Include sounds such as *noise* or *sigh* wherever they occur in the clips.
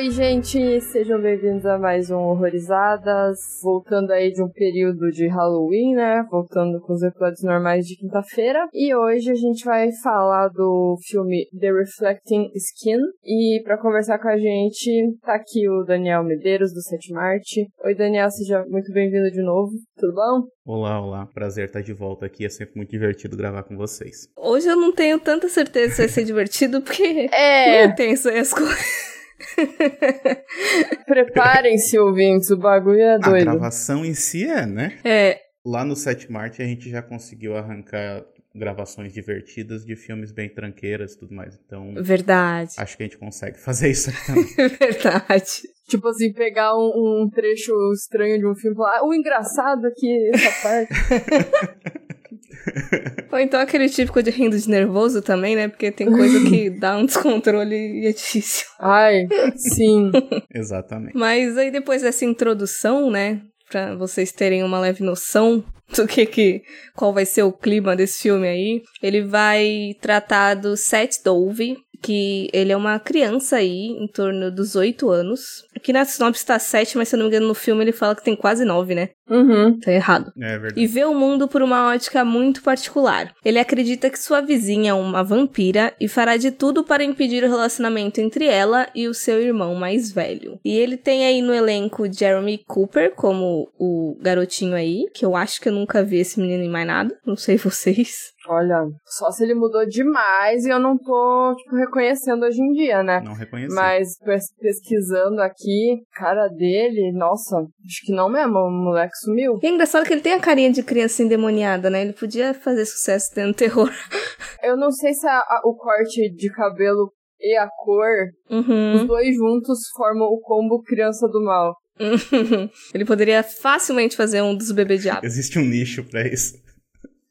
Oi, gente, sejam bem-vindos a mais um Horrorizadas. Voltando aí de um período de Halloween, né? Voltando com os episódios normais de quinta-feira. E hoje a gente vai falar do filme The Reflecting Skin. E para conversar com a gente, tá aqui o Daniel Medeiros, do Sete Marte. Oi, Daniel, seja muito bem-vindo de novo. Tudo bom? Olá, olá. Prazer estar de volta aqui. É sempre muito divertido gravar com vocês. Hoje eu não tenho tanta certeza se vai ser *laughs* divertido, porque É. não tenho as coisas. *laughs* Preparem-se, ouvintes, o bagulho é A doido. gravação em si é, né? É, Lá no 7 Marte a gente já conseguiu arrancar gravações divertidas de filmes bem tranqueiras e tudo mais. Então, verdade. acho que a gente consegue fazer isso aqui também. *laughs* Verdade. Tipo assim, pegar um, um trecho estranho de um filme e falar, ah, o engraçado aqui, essa parte. *laughs* Ou então aquele típico de rindo de nervoso também, né? Porque tem coisa que dá um *laughs* descontrole e é difícil. Ai, sim. *laughs* Exatamente. Mas aí depois dessa introdução, né? Pra vocês terem uma leve noção do que que... Qual vai ser o clima desse filme aí. Ele vai tratar do Seth Dove, que ele é uma criança aí, em torno dos oito anos. Aqui na sinopse tá sete, mas se eu não me engano no filme ele fala que tem quase nove, né? Uhum. Tá errado. É verdade. e vê o mundo por uma ótica muito particular. Ele acredita que sua vizinha é uma vampira e fará de tudo para impedir o relacionamento entre ela e o seu irmão mais velho. E ele tem aí no elenco Jeremy Cooper como o garotinho aí, que eu acho que eu nunca vi esse menino em mais nada, não sei *laughs* vocês. Olha, só se ele mudou demais e eu não tô, tipo, reconhecendo hoje em dia, né? Não reconheci. Mas pes- pesquisando aqui, cara dele, nossa, acho que não mesmo, o moleque sumiu. E é engraçado que ele tem a carinha de criança endemoniada, né? Ele podia fazer sucesso tendo terror. *laughs* Eu não sei se a- a- o corte de cabelo e a cor, os Uhum. dois juntos formam o combo criança do mal. ele poderia facilmente fazer um dos bebês diabo. Existe um nicho pra isso.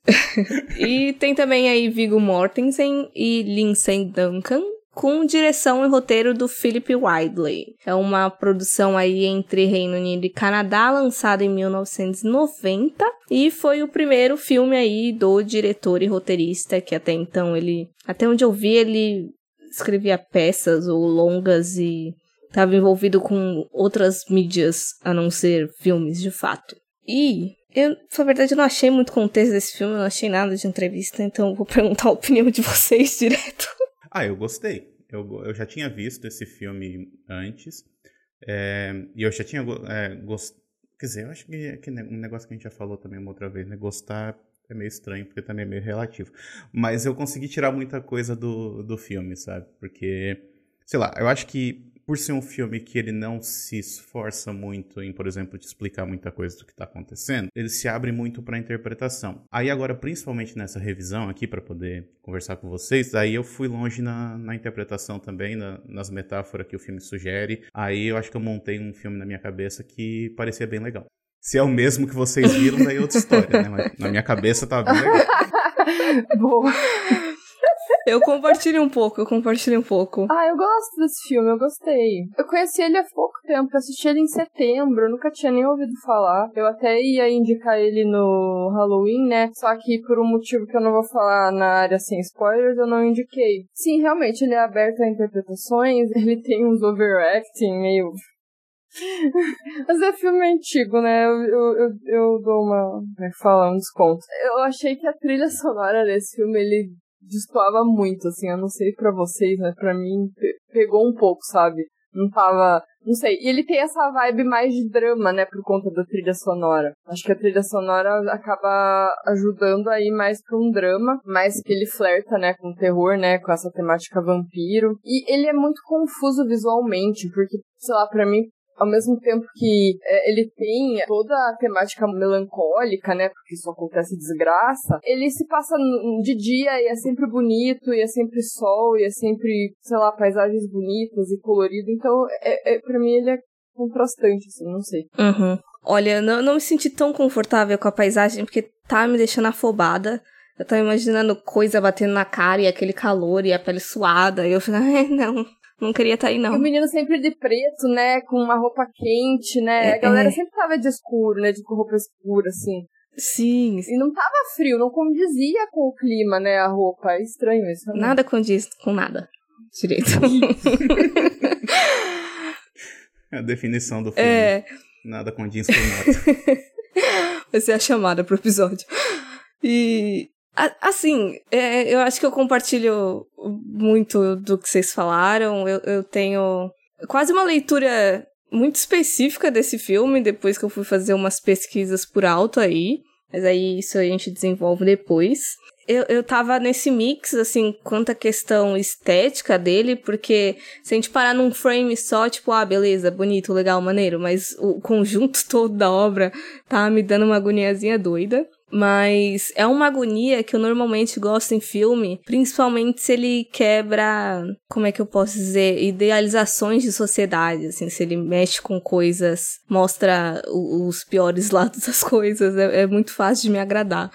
*laughs* E tem também aí Viggo Mortensen e Lindsay Duncan, com direção e roteiro do Philip Widley. É uma produção aí entre Reino Unido e Canadá, lançada em 1990, e foi o primeiro filme aí do diretor e roteirista, que até então ele, até onde eu vi, ele escrevia peças ou longas e estava envolvido com outras mídias a não ser filmes de fato. E eu, na verdade, eu não achei muito contexto desse filme, eu não achei nada de entrevista, então vou perguntar a opinião de vocês *laughs* direto. Ah, eu gostei. Eu, eu já tinha visto esse filme antes. é, e eu já tinha é, gost... Quer dizer, eu acho que, que um negócio que a gente já falou também uma outra vez, né? Gostar é meio estranho, porque também é meio relativo. Mas eu consegui tirar muita coisa do, do filme, sabe? Porque, sei lá, eu acho que por ser um filme que ele não se esforça muito em, por exemplo, te explicar muita coisa do que tá acontecendo, ele se abre muito pra interpretação. Aí agora, principalmente nessa revisão aqui, pra poder conversar com vocês, aí eu fui longe na, na interpretação também, na- nas metáforas que o filme sugere. Aí eu acho que eu montei um filme na minha cabeça que parecia bem legal. Se é o mesmo que vocês viram, daí é outra história, né? Mas na minha cabeça tava bem legal. *laughs* Boa. Eu compartilho um pouco, eu compartilho um pouco. Ah, eu gosto desse filme, eu gostei. Eu conheci ele há pouco tempo, eu assisti ele em setembro, eu nunca tinha nem ouvido falar. Eu até ia indicar ele no Halloween, né? Só que por um motivo que eu não vou falar na área sem spoilers, eu não indiquei. Sim, realmente, ele é aberto a interpretações, *laughs* ele tem uns overacting meio. *laughs* Mas é filme antigo, né? Eu, eu, eu, eu dou uma. Como é que fala? Um desconto. Eu achei que a trilha sonora desse filme, ele destoava muito, assim, eu não sei pra vocês, mas pra mim pe- pegou um pouco, sabe? Não tava. Não sei. E ele tem essa vibe mais de drama, né, por conta da trilha sonora. Acho que a trilha sonora acaba ajudando aí mais pra um drama, mais que ele flerta, né, com terror, né, com essa temática vampiro. E ele é muito confuso visualmente, porque, sei lá, pra mim ao mesmo tempo que é, ele tem toda a temática melancólica, né? Porque só acontece desgraça, ele se passa de dia e é sempre bonito, e é sempre sol, e é sempre, sei lá, paisagens bonitas e colorido. Então, é, é, pra mim, ele é contrastante, assim, não sei. Uhum. Olha, não, não me senti tão confortável com a paisagem porque tá me deixando afobada. Eu tava imaginando coisa batendo na cara e aquele calor e a pele suada. E eu falei, *laughs* não, não queria estar tá aí, não. E o menino sempre de preto, né? Com uma roupa quente, né? É, a galera é. sempre tava de escuro, né? De roupa escura, assim. Sim. E não tava frio, não condizia com o clima, né? A roupa. É estranho isso. Né? Nada condiz com nada. Direito. *laughs* a definição do filme. É. Nada condiz com nada. *laughs* Vai ser a chamada pro episódio. E Assim, é, eu acho que eu compartilho muito do que vocês falaram. Eu, eu tenho quase uma leitura muito específica desse filme, depois que eu fui fazer umas pesquisas por alto aí. Mas aí isso a gente desenvolve depois. Eu, eu tava nesse mix, assim, quanto à questão estética dele, porque se a gente parar num frame só, tipo, ah, beleza, bonito, legal, maneiro, mas o conjunto *laughs* todo da obra tá me dando uma agoniazinha doida. Mas é uma agonia que eu normalmente gosto em filme, principalmente se ele quebra, como é que eu posso dizer, idealizações de sociedade, assim, se ele mexe com coisas, mostra os piores *laughs* lados das coisas, é, é muito fácil de me agradar.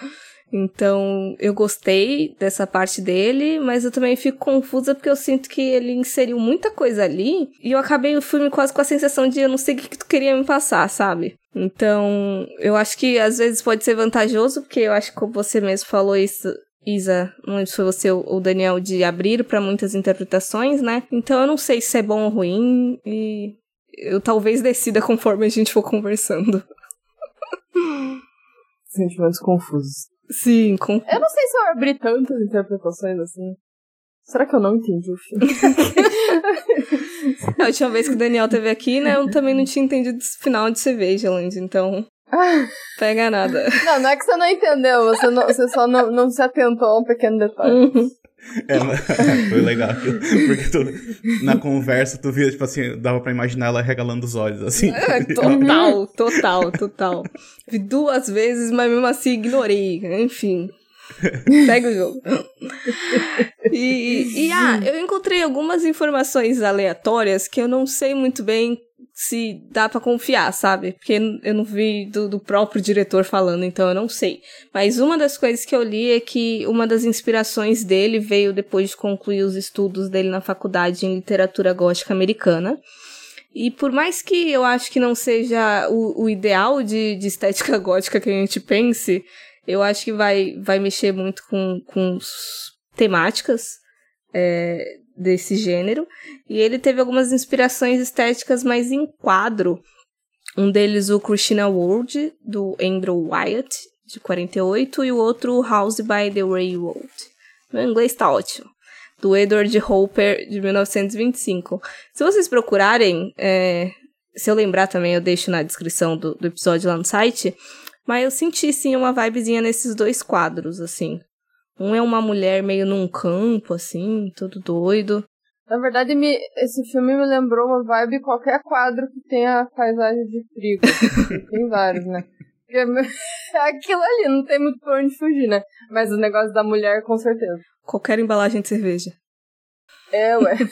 Então, eu gostei dessa parte dele, mas eu também fico confusa porque eu sinto que ele inseriu muita coisa ali e eu acabei o filme quase com a sensação de eu não sei o que tu queria me passar, sabe? Então, eu acho que às vezes pode ser vantajoso, porque eu acho que como você mesmo falou isso, Isa, não lembro se foi você ou o Daniel, de abrir para muitas interpretações, né? Então eu não sei se é bom ou ruim e eu talvez decida conforme a gente for conversando. Sentimentos confusos. Sim, com... Eu não sei se eu abri tantas interpretações assim. Será que eu não entendi o filme? *laughs* a última vez que o Daniel teve aqui, né, eu também não tinha entendido o final de cerveja, Land, então. *laughs* Pega nada. Não, não é que você não entendeu, você, não, você só não, não se atentou a um pequeno detalhe. Uhum. É, *laughs* foi legal. Porque tu, na conversa, tu via, tipo assim, dava pra imaginar ela regalando os olhos, assim. É, total, total, total. Vi duas vezes, mas mesmo assim ignorei. Enfim. Segue o jogo. E, e ah, eu encontrei algumas informações aleatórias que eu não sei muito bem se dá para confiar, sabe? Porque eu não vi do, do, próprio diretor falando, então eu não sei. Mas uma das coisas que eu li é que uma das inspirações dele veio depois de concluir os estudos dele na faculdade em literatura gótica americana. E por mais que eu acho que não seja o, o ideal de, de estética *laughs* gótica que a gente pense, eu acho que vai, vai mexer muito com, com temáticas é, desse gênero. E ele teve algumas inspirações estéticas mais em quadro. Um deles, o Christina World, do Andrew Wyatt, de 48, e o outro, House by the Railroad. Meu inglês tá ótimo. Do Edward Hopper, de 1925. Se vocês procurarem, é, se eu lembrar também, eu deixo na descrição do, do episódio lá no site. Mas eu senti, sim, uma vibezinha nesses dois quadros, assim. Um é uma mulher meio num campo, assim, todo doido. Na verdade, me, esse filme me lembrou uma vibe qualquer quadro que tenha paisagem de trigo. *laughs* tem vários, né? É *laughs* aquilo ali, não tem muito pra onde fugir, né? Mas o negócio da mulher, com certeza. Qualquer embalagem de cerveja. É, ué. *laughs*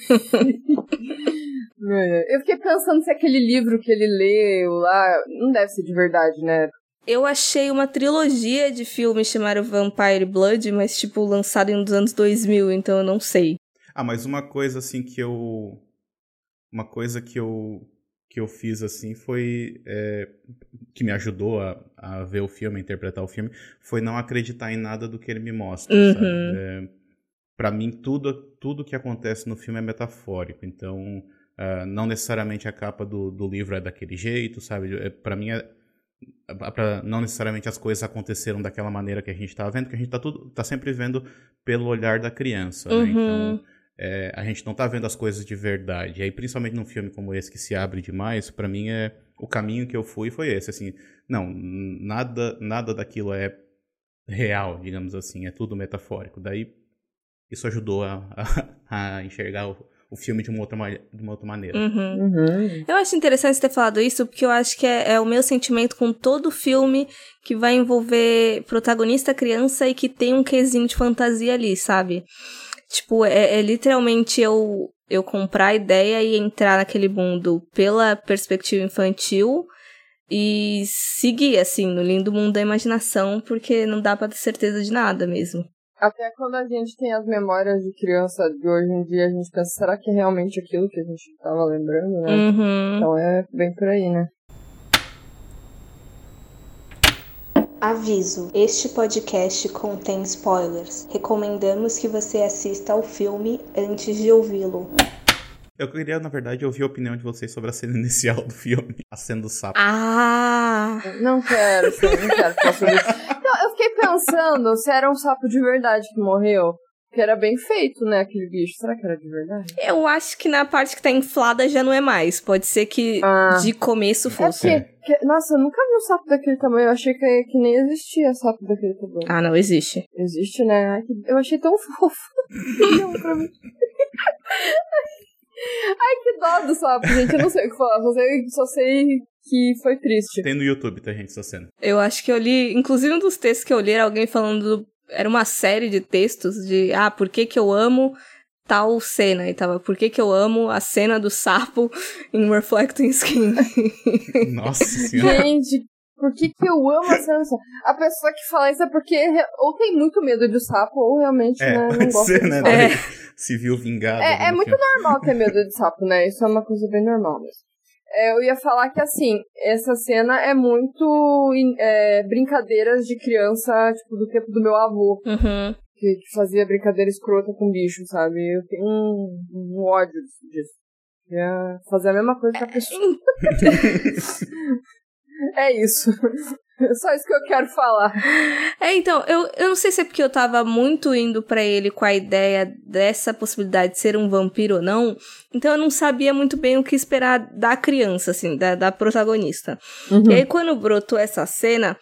Eu fiquei pensando se aquele livro que ele leu lá não deve ser de verdade, né? Eu achei uma trilogia de filmes chamada Vampire Blood, mas, tipo, lançado em dos anos 2000, então eu não sei. Ah, mas uma coisa, assim, que eu... Uma coisa que eu, que eu fiz, assim, foi... É, que me ajudou a, a ver o filme, a interpretar o filme, foi não acreditar em nada do que ele me mostra, uhum. sabe? É, pra mim, tudo, tudo que acontece no filme é metafórico, então... Uh, não necessariamente a capa do, do livro é daquele jeito, sabe? É, para mim é para não necessariamente as coisas aconteceram daquela maneira que a gente está vendo, que a gente está tudo tá sempre vendo pelo olhar da criança, né? uhum. né? Então é, a gente não está vendo as coisas de verdade. E aí principalmente num filme como esse que se abre demais, para mim é o caminho que eu fui foi esse, assim, não, nada nada daquilo é real, digamos assim, é tudo metafórico. Daí isso ajudou a, *laughs* a, a enxergar o, o filme de uma outra, de uma outra maneira. Uhum. Uhum. Eu acho interessante ter falado isso, porque eu acho que é, é, o meu sentimento com todo filme que vai envolver protagonista criança e que tem um quesinho de fantasia ali, sabe? Tipo, é, é literalmente eu, eu comprar a ideia e entrar naquele mundo pela perspectiva infantil e seguir, assim, no lindo mundo da imaginação, porque não dá pra ter certeza de nada mesmo. Até quando a gente tem as memórias de criança de hoje em dia, a gente pensa, será que é realmente aquilo que a gente tava lembrando, né? Uhum. Então é bem por aí, né? Aviso: este podcast contém spoilers. Recomendamos que você assista ao filme antes de ouvi-lo. Eu queria, na verdade, ouvir a opinião de vocês sobre a cena *laughs* inicial do filme, a cena do sapo. Ah! Não quero, não quero falar sobre isso. Fiquei pensando se era um sapo de verdade que morreu. Que era bem feito, né, aquele bicho. Será que era de verdade? Eu acho que na parte que tá inflada já não é mais. Pode ser que Ah. de começo É fosse. porque, que- nossa, eu nunca vi um sapo daquele tamanho. Eu achei que, que nem existia sapo daquele tamanho. Ah, não existe. Existe, né? Ai, que- eu achei tão *laughs* fofo. Não, pra mim. Ai, que dó do sapo, gente. Eu não sei o que falar. Só sei, só sei que foi triste. Tem no YouTube, tá, gente, essa cena. Eu acho que eu li, inclusive um dos textos que eu li era alguém falando, do- era uma série de textos de, ah, por que que eu amo tal cena, e tava, por que que eu amo a cena do sapo *laughs* em Reflecting Skin. *laughs* *laughs* Nossa senhora. Gente, por que, que eu amo a cena do sapo? A pessoa que fala isso é porque ou tem muito medo de sapo, ou realmente É, né, não gosta ser, de né? É. Se viu vingado. É, é muito normal ter medo de sapo, né? Isso é uma coisa bem normal mesmo. É, eu ia falar que, assim, essa cena é muito é, brincadeiras de criança, tipo, do tempo do meu avô, Uhum. que, que fazia brincadeira escrota com bicho, sabe? Eu tenho um, um ódio disso. Ia fazer a mesma coisa que a pessoa. *laughs* é isso. É *laughs* só isso que eu quero falar. É, então, eu, eu não sei se é porque eu tava muito indo pra ele com a ideia dessa possibilidade de ser um vampiro ou não, então eu não sabia muito bem o que esperar da criança, assim, da, da protagonista. E aí, quando brotou essa cena,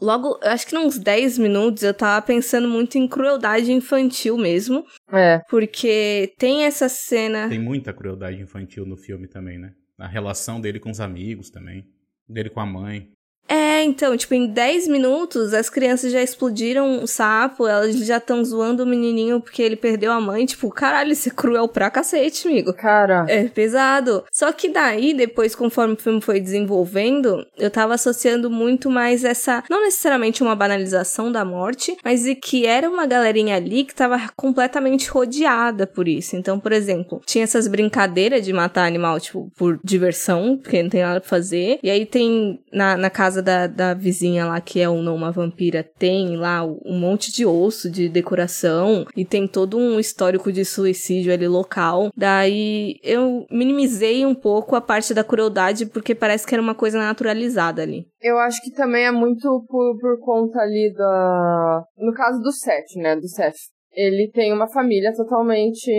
logo, acho que uns 10 minutos eu tava pensando muito em crueldade infantil mesmo, É. porque tem essa cena. Tem muita crueldade infantil no filme também, né? A relação dele com os amigos também. Dele com a mãe. É, então, tipo, em 10 minutos as crianças já explodiram o sapo, elas já estão zoando o menininho porque ele perdeu a mãe. Tipo, caralho, isso é cruel pra cacete, amigo. Cara. É pesado. Só que daí, depois, conforme o filme foi desenvolvendo, eu tava associando muito mais essa. Não necessariamente uma banalização da morte, mas de que era uma galerinha ali que tava completamente rodeada por isso. Então, por exemplo, tinha essas brincadeiras de matar animal, tipo, por diversão, porque não tem nada pra fazer. E aí tem na, na casa da, da vizinha lá, que é não uma vampira, tem lá um monte de osso de decoração e tem todo um histórico de suicídio ali local. Daí eu minimizei um pouco a parte da crueldade porque parece que era uma coisa naturalizada ali. Eu acho que também é muito por, por conta ali da. No caso do Seth, né? Do Seth. Ele tem uma família totalmente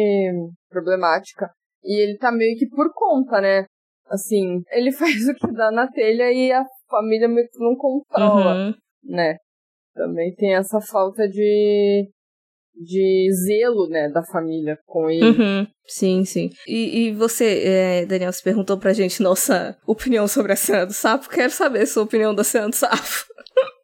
problemática. E ele tá meio que por conta, né? Assim, ele *laughs* faz o que dá na telha e a família meio que não controla, Uhum. né? Também tem essa falta de. de zelo, né? Da família com ele. Uhum. Sim, sim. E, e você, é, Daniel, se perguntou pra gente nossa opinião sobre a cena do sapo. Quero saber a sua opinião da cena do sapo.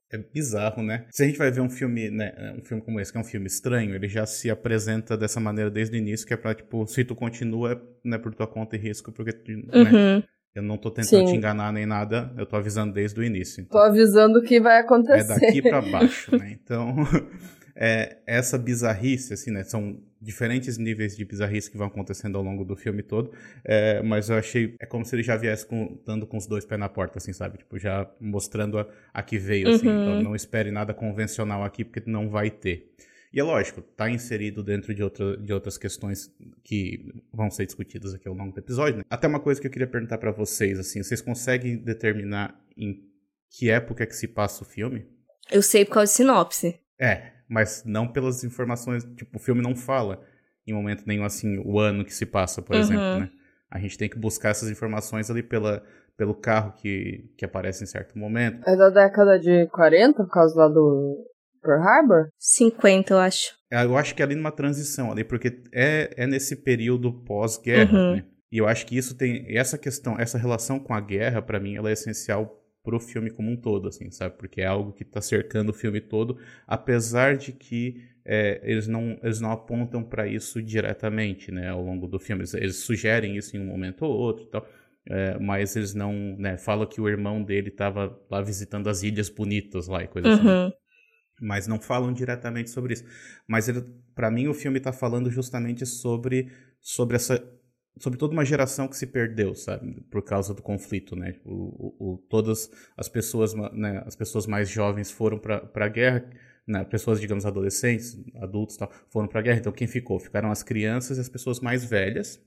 É bizarro, né? Se a gente vai ver um filme, né, um filme como esse, que é um filme estranho, ele já se apresenta dessa maneira desde o início, que é pra, tipo, se tu continua, né, por tua conta e risco, porque, tu, né, Uhum. Eu não tô tentando Sim. te enganar nem nada, eu tô avisando desde o início. Tô avisando o que vai É acontecer. daqui pra *laughs* baixo, né? Então, *laughs* é, essa bizarrice, assim, né? São diferentes níveis de bizarrice que vão acontecendo ao longo do filme todo, é, mas eu achei, é como se ele já viesse com, dando com os dois pés na porta, assim, sabe? Tipo, já mostrando a, a que veio, assim. Uhum. Então, não espere nada convencional aqui, porque não vai ter. E é lógico, tá inserido dentro de, outra, de outras questões que vão ser discutidas aqui ao longo do episódio, né? Até uma coisa que eu queria perguntar pra vocês, assim, vocês conseguem determinar em que época que se passa o filme? Eu sei por causa de sinopse. É, mas não pelas informações. Tipo, o filme não fala em momento nenhum assim o ano que se passa, por Uhum. exemplo, né? A gente tem que buscar essas informações ali pela, pelo carro que, que aparece em certo momento. É da década de 40, por causa lá do Pearl Harbor? 50, eu acho. É, Eu acho que é ali numa transição ali, porque é, é nesse período pós-guerra, Uhum. né? E eu acho que isso tem. Essa questão, essa relação com a guerra, pra mim, ela é essencial pro filme como um todo, assim, sabe? Porque é algo que tá cercando o filme todo, apesar de que é, eles, não, eles não apontam pra isso diretamente, né, ao longo do filme. Eles, eles sugerem isso em um momento ou outro e tal. é, mas eles não, né, falam que o irmão dele tava lá visitando as ilhas bonitas lá e coisa assim. Mas não falam diretamente sobre isso. Mas para mim o filme está falando justamente sobre sobre essa sobre toda uma geração que se perdeu, sabe, por causa do conflito, né? O, o, o todas as pessoas, né, as pessoas mais jovens foram para a guerra, né? pessoas, digamos, adolescentes, adultos, tal, foram para a guerra. Então quem ficou? Ficaram as crianças e as pessoas mais velhas,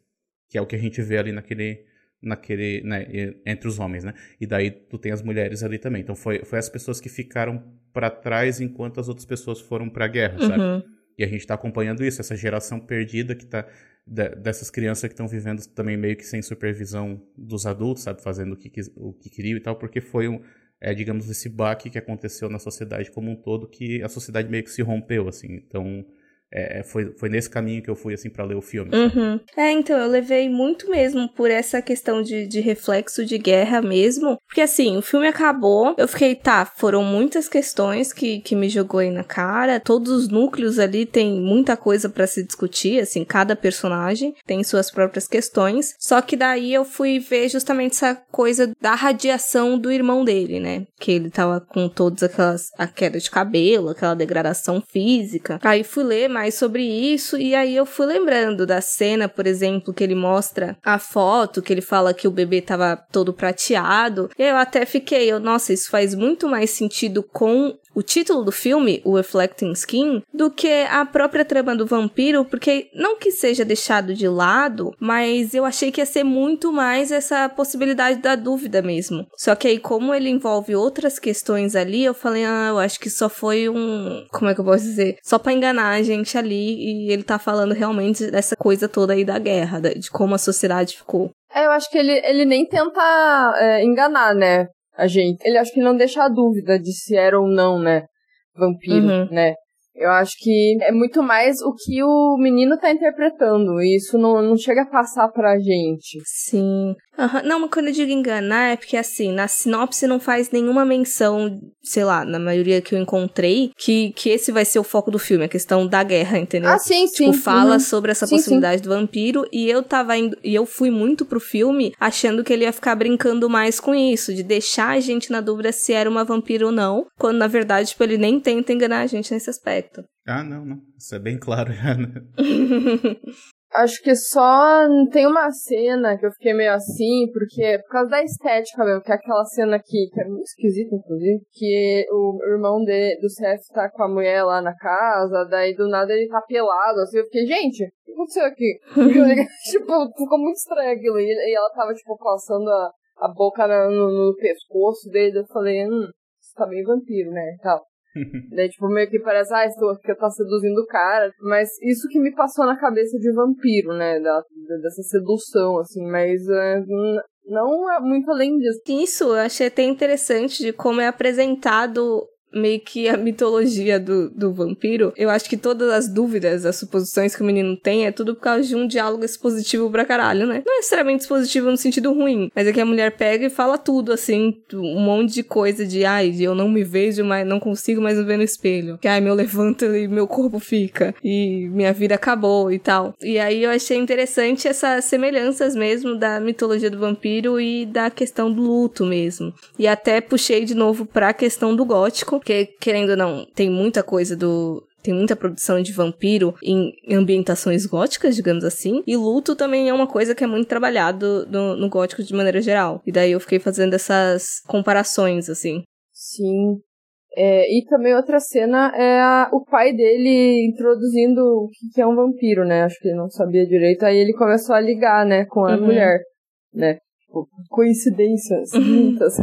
que é o que a gente vê ali naquele naquele né, entre os homens, né? E daí tu tem as mulheres ali também. Então foi foi as pessoas que ficaram para trás enquanto as outras pessoas foram para a guerra, uhum. sabe? E a gente está acompanhando isso, essa geração perdida que tá de, dessas crianças que estão vivendo também meio que sem supervisão dos adultos, sabe, fazendo o que o que queriam e tal, porque foi um é, digamos esse baque que aconteceu na sociedade como um todo que a sociedade meio que se rompeu assim. Então é, foi, foi nesse caminho que eu fui, assim, para ler o filme. Uhum. É, então, eu levei muito mesmo por essa questão de, de reflexo de guerra mesmo. Porque, assim, o filme acabou, eu fiquei, tá, foram muitas questões que, que me jogou aí na cara. Todos os núcleos ali tem muita coisa para se discutir, assim, cada personagem tem suas próprias questões. Só que daí eu fui ver justamente essa coisa da radiação do irmão dele, né? Que ele tava com todas aquelas, a queda de cabelo, aquela degradação física. Aí fui ler mais mais sobre isso. E aí eu fui lembrando da cena, por exemplo, que ele mostra a foto, que ele fala que o bebê tava todo prateado. E eu até fiquei, eu, nossa, isso faz muito mais sentido com o título do filme, o Reflecting Skin, do que a própria trama do vampiro, porque não que seja deixado de lado, mas eu achei que ia ser muito mais essa possibilidade da dúvida mesmo. Só que aí, como ele envolve outras questões ali, eu falei, ah, eu acho que só foi um. Como é que eu posso dizer? Só pra enganar a gente ali, e ele tá falando realmente dessa coisa toda aí da guerra, de como a sociedade ficou. É, eu acho que ele, ele nem tenta é, enganar, né? A gente. Ele acho que não deixa a dúvida de se era ou não, né? Vampiro, uhum. né? Eu acho que é muito mais o que o menino tá interpretando. E isso não, não chega a passar pra gente. Sim. Uhum. Não, mas quando eu digo enganar é porque, assim, na sinopse não faz nenhuma menção, sei lá, na maioria que eu encontrei, que, que esse vai ser o foco do filme, a questão da guerra, entendeu? Ah, sim, tipo, sim. Tipo, fala uhum. sobre essa sim, possibilidade sim. do vampiro e eu tava indo, e eu fui muito pro filme achando que ele ia ficar brincando mais com isso, de deixar a gente na dúvida se era uma vampira ou não, quando na verdade, tipo, ele nem tenta enganar a gente nesse aspecto. Ah, não, não. Isso é bem claro já, né? *laughs* Acho que só tem uma cena que eu fiquei meio assim, porque por causa da estética mesmo, que é aquela cena aqui, que é muito esquisita, inclusive, que o irmão de, do CF tá com a mulher lá na casa, daí do nada ele tá pelado, assim, eu fiquei, gente, o que aconteceu aqui? *laughs* tipo, ficou muito estranho aquilo, e, ela tava, tipo, passando a, a boca no, no pescoço dele, eu falei, hum, você tá meio vampiro, né, e tal. *laughs* Daí, tipo, meio que parece, ah, estou que eu tá seduzindo o cara. Mas isso que me passou na cabeça de vampiro, né? Da, dessa sedução, assim, mas uh, não é muito além disso. Isso, eu achei até interessante de como é apresentado meio que a mitologia do, do vampiro, eu acho que todas as dúvidas, as suposições que o menino tem é tudo por causa de um diálogo expositivo pra caralho, né? Não é necessariamente expositivo no sentido ruim, mas é que a mulher pega e fala tudo, assim, um monte de coisa de, ai, eu não me vejo, mas não consigo mais me ver no espelho. Que, ai, meu levanto e meu corpo fica. E minha vida acabou e tal. E aí eu achei interessante essas semelhanças mesmo da mitologia do vampiro e da questão do luto mesmo. E até puxei de novo pra questão do gótico, porque, querendo ou não, tem muita coisa do, tem muita produção de vampiro em ambientações góticas, digamos assim. E luto também é uma coisa que é muito trabalhado no, no gótico de maneira geral. E daí eu fiquei fazendo essas comparações, assim. Sim. É, e também outra cena é a, o pai dele introduzindo o que é um vampiro, né? Acho que ele não sabia direito. Aí ele começou a ligar, né, com a uhum. mulher, né? Tipo, coincidências uhum. muitas.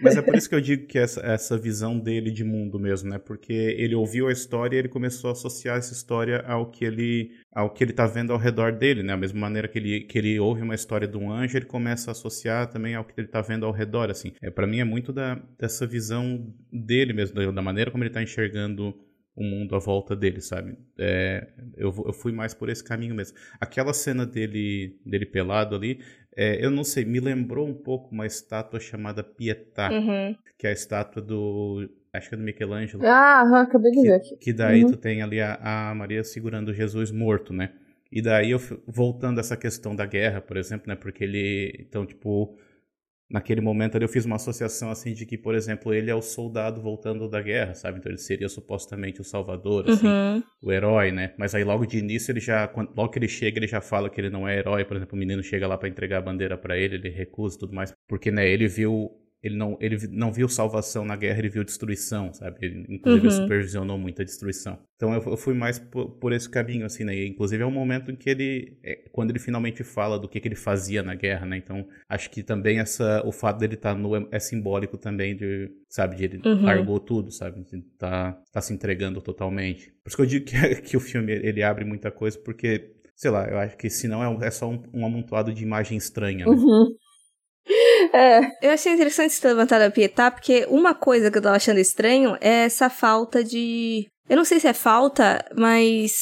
Mas é por isso que eu digo que essa, essa visão dele de mundo mesmo, né? Porque ele ouviu a história e ele começou a associar essa história ao que ele ao que ele tá vendo ao redor dele, né? A mesma maneira que ele, que ele ouve uma história de um anjo, ele começa a associar também ao que ele tá vendo ao redor, assim. É, para mim é muito da, dessa visão dele mesmo, da, da maneira como ele tá enxergando o mundo à volta dele, sabe? É, eu, eu fui mais por esse caminho mesmo. Aquela cena dele, dele pelado ali, é, eu não sei, me lembrou um pouco uma estátua chamada Pietà, uhum. que é a estátua do. Acho que é do Michelangelo. Ah, uhum, acabei de ver aqui. Que daí uhum. tu tem ali a, a Maria segurando Jesus morto, né? E daí eu voltando a essa questão da guerra, por exemplo, né? Porque ele. Então, tipo naquele momento ali eu fiz uma associação assim de que, por exemplo, ele é o soldado voltando da guerra, sabe? Então ele seria supostamente o salvador, assim, Uhum. o herói, né? Mas aí logo de início ele já, quando- logo que ele chega, ele já fala que ele não é herói. Por exemplo, o menino chega lá pra entregar a bandeira pra ele, ele recusa e tudo mais, porque né, ele viu ele não, ele não viu salvação na guerra, ele viu destruição, sabe? Ele, inclusive, Uhum. supervisionou muita destruição. Então eu, eu fui mais por, por esse caminho, assim, né? E, inclusive é o momento em que ele, é, quando ele finalmente fala do que, que ele fazia na guerra, né? Então acho que também essa, o fato dele estar nu é, é simbólico também de, sabe? De ele Uhum. largou tudo, sabe? De tá, tá se entregando totalmente. Por isso que eu digo que, *laughs* que o filme ele abre muita coisa, porque sei lá, eu acho que senão é, um- é só um, um amontoado de imagem estranha, né? Uhum. *laughs* É, Eu achei interessante você ter levantado a Pietá, porque uma coisa que eu tava achando estranho é essa falta de. Eu não sei se é falta, mas.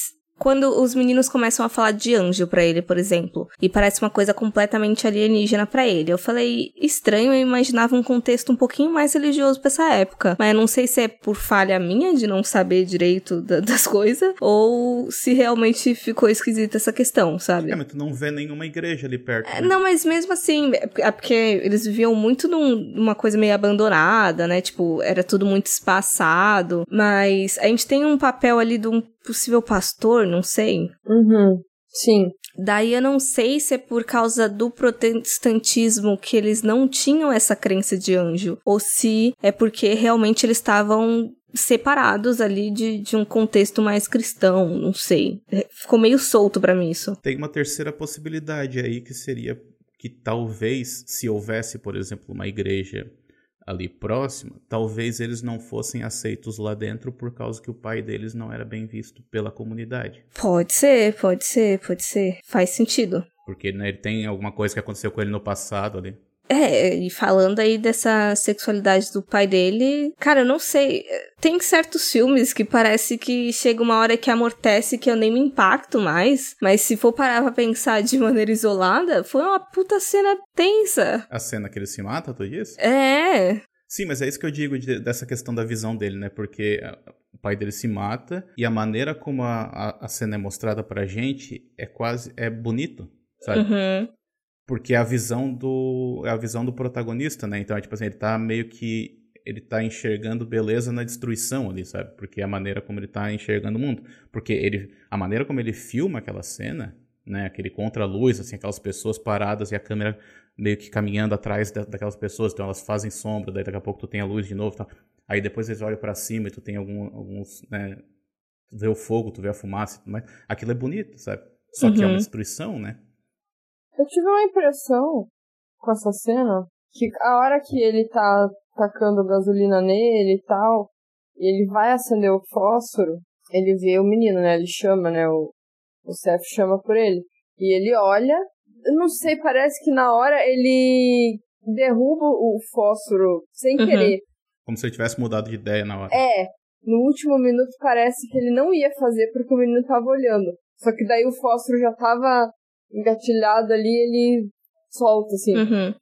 Quando os meninos começam a falar de anjo pra ele, por exemplo, e parece uma coisa completamente alienígena pra ele. Eu falei, estranho, eu imaginava um contexto um pouquinho mais religioso pra essa época. Mas eu não sei se é por falha minha de não saber direito da- *laughs* das coisas, ou se realmente ficou esquisita essa questão, sabe? É, mas tu não vê nenhuma igreja ali perto. É, né? Não, mas mesmo assim, é porque- é porque eles viviam muito num- numa coisa meio abandonada, né? Tipo, era tudo muito espaçado. Mas a gente tem um papel ali de um possível pastor, não sei. uhum. Sim. Daí eu não sei se é por causa do protestantismo que eles não tinham essa crença de anjo, ou se é porque realmente eles estavam separados ali de, de um contexto mais cristão, não sei. É, Ficou meio solto pra mim isso. Tem uma terceira possibilidade aí que seria que talvez, se houvesse, por exemplo, uma igreja ali próxima, talvez eles não fossem aceitos lá dentro por causa que o pai deles não era bem visto pela comunidade. Pode ser, pode ser, pode ser. Faz sentido. Porque né, ele tem alguma coisa que aconteceu com ele no passado ali. É, e falando aí dessa sexualidade do pai dele, cara, eu não sei. Tem certos filmes que parece que chega uma hora que amortece que eu nem me impacto mais. Mas se for parar pra pensar de maneira isolada, foi uma puta cena tensa. A cena que ele se mata, tu disse? É. Sim, mas é isso que eu digo de- dessa questão da visão dele, né? Porque ah, o pai dele se mata e a maneira como a, a, a cena é mostrada pra gente é quase é bonito, sabe? Uhum. Porque é a visão do é a visão do protagonista, né? Então, é tipo assim, ele tá meio que ele tá enxergando beleza na destruição ali, sabe? Porque é a maneira como ele tá enxergando o mundo. Porque ele a maneira como ele filma aquela cena, né, aquele contra-luz, assim, aquelas pessoas paradas e a câmera meio que caminhando atrás da- daquelas pessoas, então elas fazem sombra, daí daqui a pouco tu tem a luz de novo, e tal. Aí depois eles olham pra cima e tu tem algum, alguns, né, tu vê o fogo, tu vê a fumaça e tudo mais. Aquilo é bonito, sabe? Só que é Uhum. uma destruição, né? Eu tive uma impressão com essa cena que a hora que ele tá tacando gasolina nele e tal, e ele vai acender o fósforo, ele vê o menino, né? Ele chama, né? O, o Seth chama por ele. E ele olha, eu não sei, parece que na hora ele derruba o fósforo sem Uhum. querer. Como se ele tivesse mudado de ideia na hora. É, no último minuto parece que ele não ia fazer porque o menino tava olhando. Só que daí o fósforo já tava engatilhado ali, ele solta, assim. Uhum.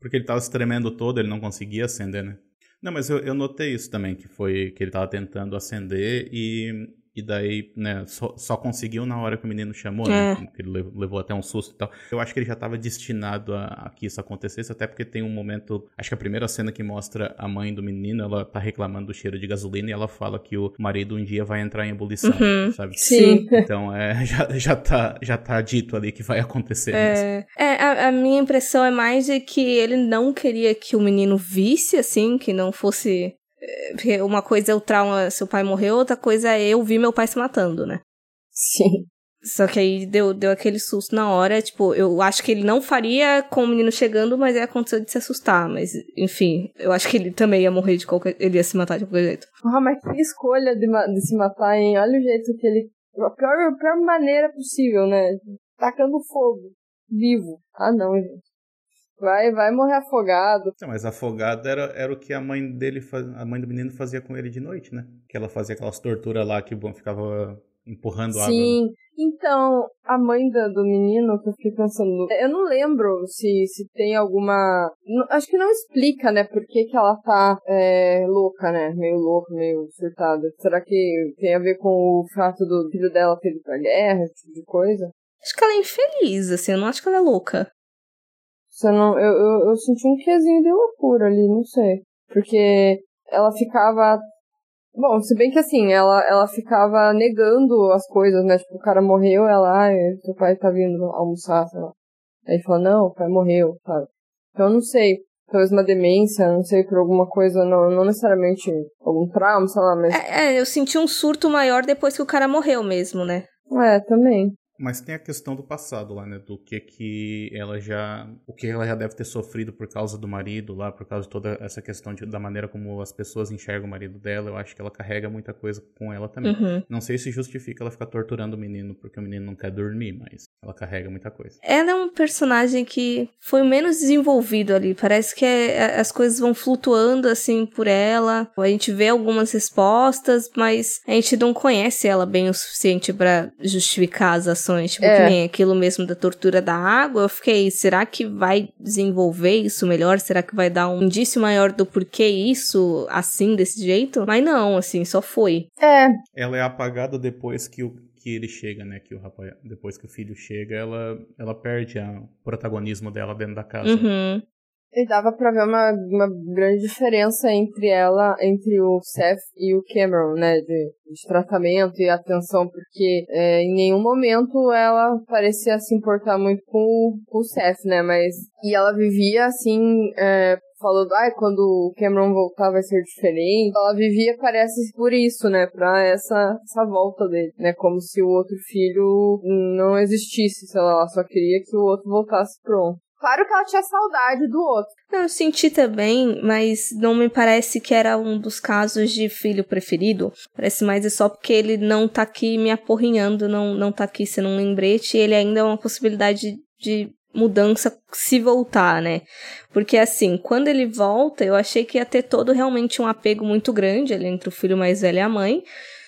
Porque ele tava se tremendo todo, ele não conseguia acender, né? Não, mas eu, eu notei isso também, que foi que ele tava tentando acender e, e daí, né, só, só conseguiu na hora que o menino chamou, né? É. Que ele levou, levou até um susto e tal. Eu acho que ele já tava destinado a, a que isso acontecesse, até porque tem um momento. Acho que a primeira cena que mostra a mãe do menino, ela tá reclamando do cheiro de gasolina e ela fala que o marido um dia vai entrar em ebulição, Uhum. sabe? Sim. *laughs* Então é, *laughs* já, já, tá, já tá dito ali que vai acontecer. É, é a, a minha impressão é mais de que ele não queria que o menino visse, assim, que não fosse. Porque uma coisa é o trauma, seu pai morreu, outra coisa é eu vi meu pai se matando, né? Sim. Só que aí deu, deu aquele susto na hora, tipo, eu acho que ele não faria com o menino chegando, mas aí aconteceu de se assustar. Mas, enfim, eu acho que ele também ia morrer de qualquer. Ele ia se matar de qualquer jeito. Ah, mas que escolha de, de se matar, hein? Olha o jeito que ele. A pior, a pior maneira possível, né? Tacando fogo. Vivo. Ah, não, gente. Vai, vai morrer afogado. Não, mas afogado era, era o que a mãe dele, faz- a mãe do menino fazia com ele de noite, né? Que ela fazia aquelas torturas lá que o bom ficava empurrando água. né? Sim. Então, a mãe da- do menino, que eu fiquei pensando. Eu não lembro se, se tem alguma. Acho que não explica, né? Por que, que ela tá é, louca, né? Meio louca, meio surtada. Será que tem a ver com o fato do filho dela ter ido pra guerra, esse tipo de coisa? Acho que ela é infeliz, assim, eu não acho que ela é louca. Você não, eu, eu, eu senti um quesinho de loucura ali, não sei. Porque ela ficava Bom, se bem que assim, ela, ela ficava negando as coisas, né? Tipo, o cara morreu, ela, ah, seu pai tá vindo almoçar, sei lá. Aí fala, não, o pai morreu, sabe? Então eu não sei, talvez uma demência, não sei, por alguma coisa, não, não necessariamente algum trauma, sei lá, mas. É, é, eu senti um surto maior depois que o cara morreu mesmo, né? É, também. Mas tem a questão do passado lá, né? Do que que ela já. O que ela já deve ter sofrido por causa do marido lá, por causa de toda essa questão de, da maneira como as pessoas enxergam o marido dela. Eu acho que ela carrega muita coisa com ela também. Uhum. Não sei se justifica ela ficar torturando o menino porque o menino não quer dormir, mas ela carrega muita coisa. Ela é um personagem que foi menos desenvolvido ali. Parece que é, é, as coisas vão flutuando assim por ela. A gente vê algumas respostas, mas a gente não conhece ela bem o suficiente para justificar as ações tipo, é. que nem aquilo mesmo da tortura da água, eu fiquei, será que vai desenvolver isso melhor? Será que vai dar um indício maior do porquê isso assim, desse jeito? Mas não, assim, só foi. É. Ela é apagada depois que o que ele chega, né? Que o rapaz, depois que o filho chega, ela, ela perde o protagonismo dela dentro da casa. Uhum. E dava pra ver uma, uma grande diferença entre ela, entre o Seth e o Cameron, né? De, de tratamento e atenção, porque é, em nenhum momento ela parecia se importar muito com o, com o Seth, né? Mas. E ela vivia assim. É, falando, ai, ah, quando o Cameron voltar vai ser diferente. Ela vivia, parece, por isso, né? Pra essa, essa volta dele, né? Como se o outro filho não existisse, sei lá, ela só queria que o outro voltasse pronto. Claro que ela tinha saudade do outro. Eu senti também, mas não me parece que era um dos casos de filho preferido. Parece mais é só porque ele não tá aqui me aporrinhando, não, não tá aqui sendo um lembrete, e ele ainda é uma possibilidade de mudança se voltar, né? Porque assim, quando ele volta, eu achei que ia ter todo realmente um apego muito grande ali entre o filho mais velho e a mãe.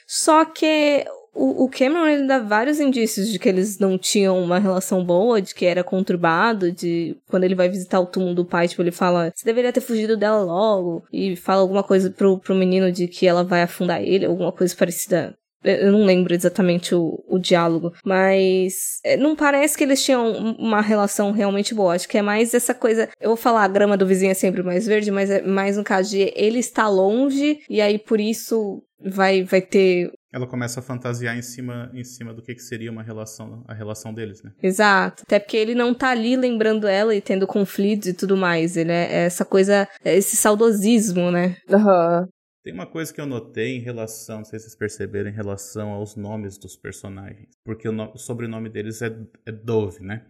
Só que o, Cameron ele dá vários indícios de que eles não tinham uma relação boa, de que era conturbado, de quando ele vai visitar o túmulo do pai, tipo, ele fala, você deveria ter fugido dela logo, e fala alguma coisa pro, pro menino de que ela vai afundar ele, alguma coisa parecida eu não lembro exatamente o, o diálogo, mas é, não parece que eles tinham uma relação realmente boa. Acho que é mais essa coisa. Eu vou falar, a grama do vizinho é sempre mais verde, mas é mais no caso de ele está longe e aí por isso vai, vai ter ela começa a fantasiar em cima, em cima do que, que seria uma relação, a relação deles, né? Exato. Até porque ele não tá ali lembrando ela e tendo conflitos e tudo mais. Ele é, é essa coisa, é esse saudosismo, né? Uhum. Tem uma coisa que eu notei em relação, não sei se vocês perceberam, em relação aos nomes dos personagens. Porque o, no, o sobrenome deles é, é Dove, né?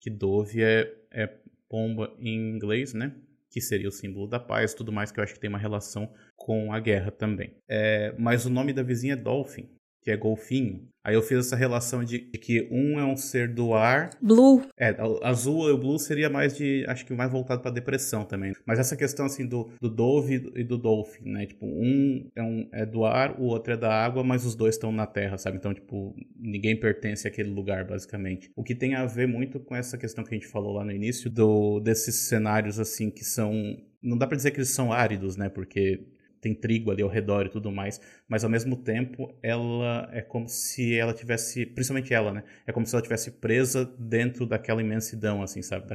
Que Dove é, é pomba em inglês, né? que seria o símbolo da paz, tudo mais que eu acho que tem uma relação com a guerra também. É, mas o nome da vizinha é Dolphin, que é golfinho. Aí eu fiz essa relação de que um é um ser do ar. Blue. É, azul e o blue seria mais de. Acho que mais voltado pra depressão também. Mas essa questão assim do, do Dove e do Dolphin, né? Tipo, um é, um é do ar, o outro é da água, mas os dois estão na terra, sabe? Então, tipo, ninguém pertence àquele lugar, basicamente. O que tem a ver muito com essa questão que a gente falou lá no início, do desses cenários assim que são. Não dá pra dizer que eles são áridos, né? Porque tem trigo ali ao redor e tudo mais, mas ao mesmo tempo ela é como se ela tivesse, principalmente ela, né? É como se ela tivesse presa dentro daquela imensidão, assim, sabe?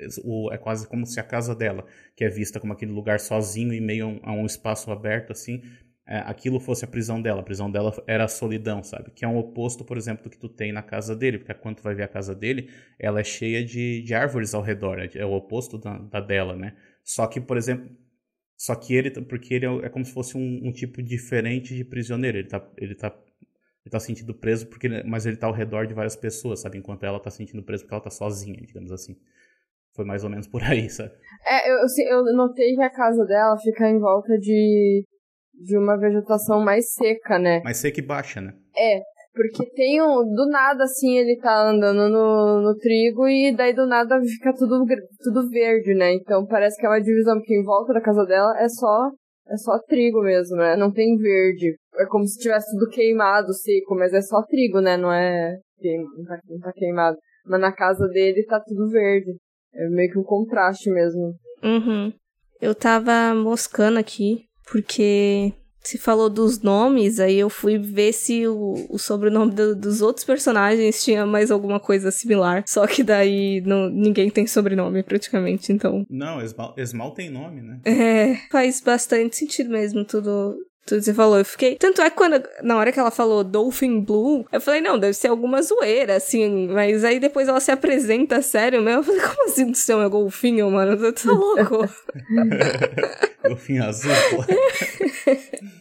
É, é quase como se a casa dela, que é vista como aquele lugar sozinho e meio a um espaço aberto, assim, é, aquilo fosse a prisão dela. A prisão dela era a solidão, sabe? Que é um oposto, por exemplo, do que tu tem na casa dele, porque quando tu vai ver a casa dele, ela é cheia de, de árvores ao redor, é, é o oposto da, da dela, né? Só que, por exemplo, só que ele, porque ele é, é como se fosse um, um, tipo diferente de prisioneiro. Ele tá, ele tá, ele tá sentindo preso, porque, mas ele tá ao redor de várias pessoas, sabe? Enquanto ela tá sentindo preso porque ela tá sozinha, digamos assim. Foi mais ou menos por aí, sabe? É, eu, eu notei que a casa dela fica em volta de, de uma vegetação mais seca, né? Mais seca e baixa, né? É, porque tem um. Do nada, assim, ele tá andando no, no trigo e daí do nada *laughs* fica tudo, tudo verde, né? Então parece que é uma divisão, porque em volta da casa dela é só. É só trigo mesmo, né? Não tem verde. É como se tivesse tudo queimado, seco, mas é só trigo, né? Não é. Não tá, não tá queimado. Mas na casa dele tá tudo verde. É meio que um contraste mesmo. Uhum. Eu tava moscando aqui, porque se falou dos nomes, aí eu fui ver se o, o sobrenome do, dos outros personagens tinha mais alguma coisa similar. Só que daí não, ninguém tem sobrenome praticamente, então. Não, Esmal, Esmal tem nome, né? É, faz bastante sentido mesmo tudo, tudo que você falou. Eu fiquei. Tanto é que quando, na hora que ela falou Dolphin Blue, eu falei, não, deve ser alguma zoeira, assim. Mas aí depois ela se apresenta sério mesmo. Eu falei, como assim do céu é golfinho, mano? Você tá louco? *laughs* Golfinho azul, pô. *laughs*